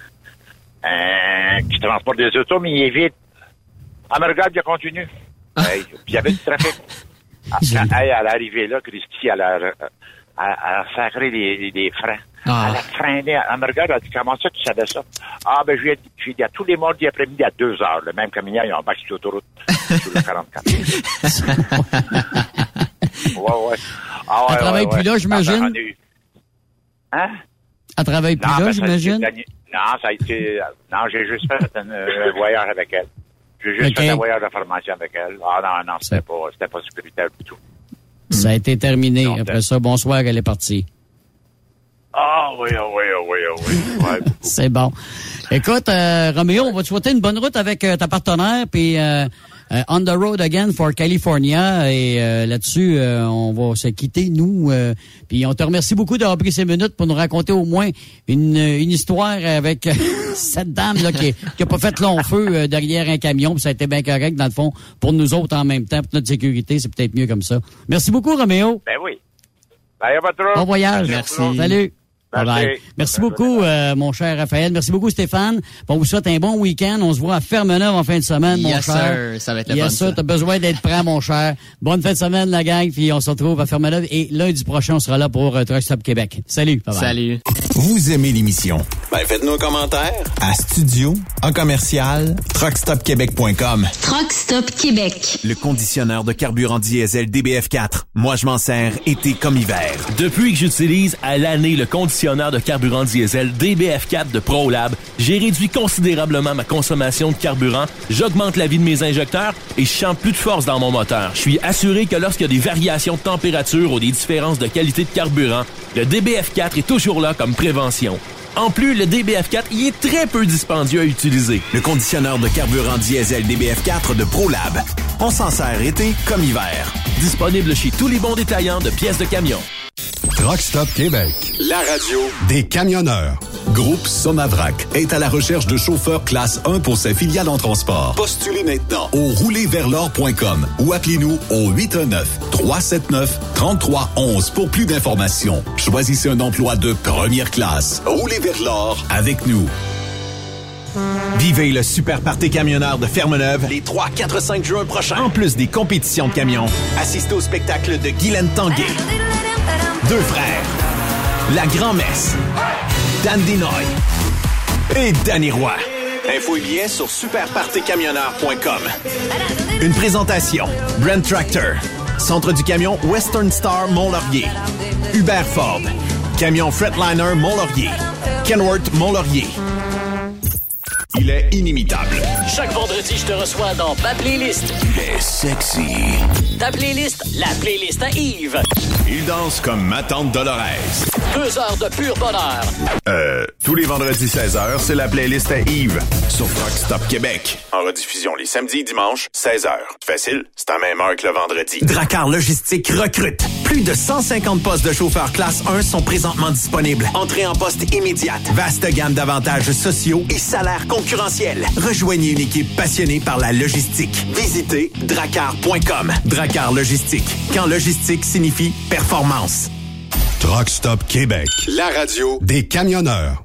un qui transporte des autos, mais il est vide. Elle me regarde, il continue. Hey, puis il y avait du trafic. Ah, quand elle, à l'arrivée là, Christy, elle a, elle a- a sacré les, les- les freins. Ah. Elle a freiné. Elle me regarde, elle dit, comment ça, tu savais ça? Ah, ben, je lui ai dit, je à tous les mardis après-midi, à 2 heures, le même camion, ils ont embarqué sur l'autoroute, sur le 44. ouais, ouais. Ah, ouais, Elle travaille ouais, plus là, ouais. j'imagine? Ah, a eu- Hein? Elle travaille plus Non, là, ben, j'imagine? Non, ça a été. Non, j'ai juste fait un, euh, voyage avec elle. J'ai juste fait un voyage de formation avec elle. Ah non, non, c'était pas, c'était pas sécuritaire du tout. Ça a été terminé. Après ça, bonsoir, elle est partie. Ah oui, ah oui, ah oui, ah oui. Ouais. C'est bon. Écoute, euh, Roméo, on va te souhaiter une bonne route avec euh, ta partenaire, puis euh, on the road again for California. Et euh, là-dessus, euh, on va se quitter, nous. euh, puis on te remercie beaucoup d'avoir pris ces minutes pour nous raconter au moins une, une histoire avec cette dame là qui, qui a pas fait long feu euh, derrière un camion. Puis ça a été bien correct, dans le fond, pour nous autres en même temps, pour notre sécurité. C'est peut-être mieux comme ça. Merci beaucoup, Roméo. Ben oui. Y a pas trop. Bon voyage. Merci. Salut. Bye Merci. bye. Merci beaucoup, euh, mon cher Raphaël. Merci beaucoup, Stéphane. Bon, on vous souhaite un bon week-end. On se voit à Fermeneuve en fin de semaine, mon Yes, cher. sir. Ça va être le Yes, fun, sir. ça. T'as besoin d'être prêt, mon cher. Bonne fin de semaine, la gang. Puis on se retrouve à Fermeneuve. Et lundi prochain, on sera là pour euh, Truck Stop Québec. Salut. Bye bye. Salut. Vous aimez l'émission? Ben, faites-nous un commentaire. À studio, en commercial, truckstopquebec.com. Truck Stop Québec. Le conditionneur de carburant diesel DBF4. Moi, je m'en sers été comme hiver. Depuis que j'utilise à l'année le conditionneur de carburant diesel DBF4 de ProLab, j'ai réduit considérablement ma consommation de carburant, j'augmente la vie de mes injecteurs et je sens plus de force dans mon moteur. Je suis assuré que lorsqu'il y a des variations de température ou des différences de qualité de carburant, le DBF4 est toujours là comme prévention. En plus, le DBF4 y est très peu dispendieux à utiliser. Le conditionneur de carburant diesel DBF4 de ProLab. On s'en sert été comme hiver. Disponible chez tous les bons détaillants de pièces de camion. Truck Stop Québec. La radio Des camionneurs. Groupe Somavrac est à la recherche de chauffeurs classe 1 pour ses filiales en transport. Postulez maintenant au roulerversl'or.com ou appelez-nous au 819-379-3311 pour plus d'informations. Choisissez un emploi de première classe. Roulez vers l'or avec nous. Vivez le super party camionneur de Fermeneuve les 3, 4, 5 juin prochains. En plus des compétitions de camions, assistez au spectacle de Guylaine Tanguay. Deux frères. La Grand-Messe. Dan Dinoy. Et Danny Roy. Info et billets sur superpartycamionneur.com. Une présentation. Brand Tractor. Centre du camion Western Star Mont-Laurier. Hubert Ford. Camion Fretliner Mont-Laurier. Kenworth Mont-Laurier. Il est inimitable. Chaque vendredi, je te reçois dans ma playlist. Il est sexy. Ta playlist, la playlist à Yves. Il danse comme ma tante Dolores. Deux heures de pur bonheur. Euh, tous les vendredis 16h, c'est la playlist à Yves sur Rock Stop Québec. En rediffusion les samedis et dimanches, 16h. Facile, c'est à même heure que le vendredi. Dracar Logistique recrute. Plus de 150 postes de chauffeurs classe 1 sont présentement disponibles. Entrée en poste immédiate. Vaste gamme d'avantages sociaux et salaires Rejoignez une équipe passionnée par la logistique. Visitez dracar.com. Dracar Logistique. Quand logistique signifie performance. Truck Stop Québec. La radio Des camionneurs.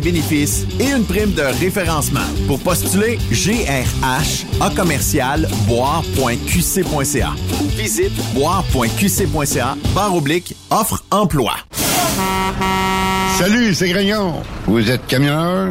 bénéfices et une prime de référencement. Pour postuler, GRH A commercial boire.qc.ca visite boire.qc.ca barre oblique offre emploi. Salut, c'est Grignon. Vous êtes camionneur?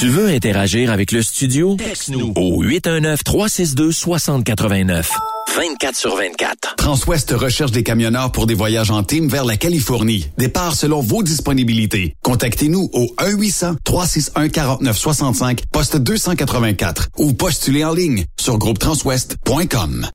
Tu veux interagir avec le studio? Texte-nous au 819-362-6089. 24 sur 24. Transwest recherche des camionneurs pour des voyages en team vers la Californie. Départ selon vos disponibilités. Contactez-nous au 1-800-361-4965, poste 284 ou postulez en ligne sur groupetranswest.com.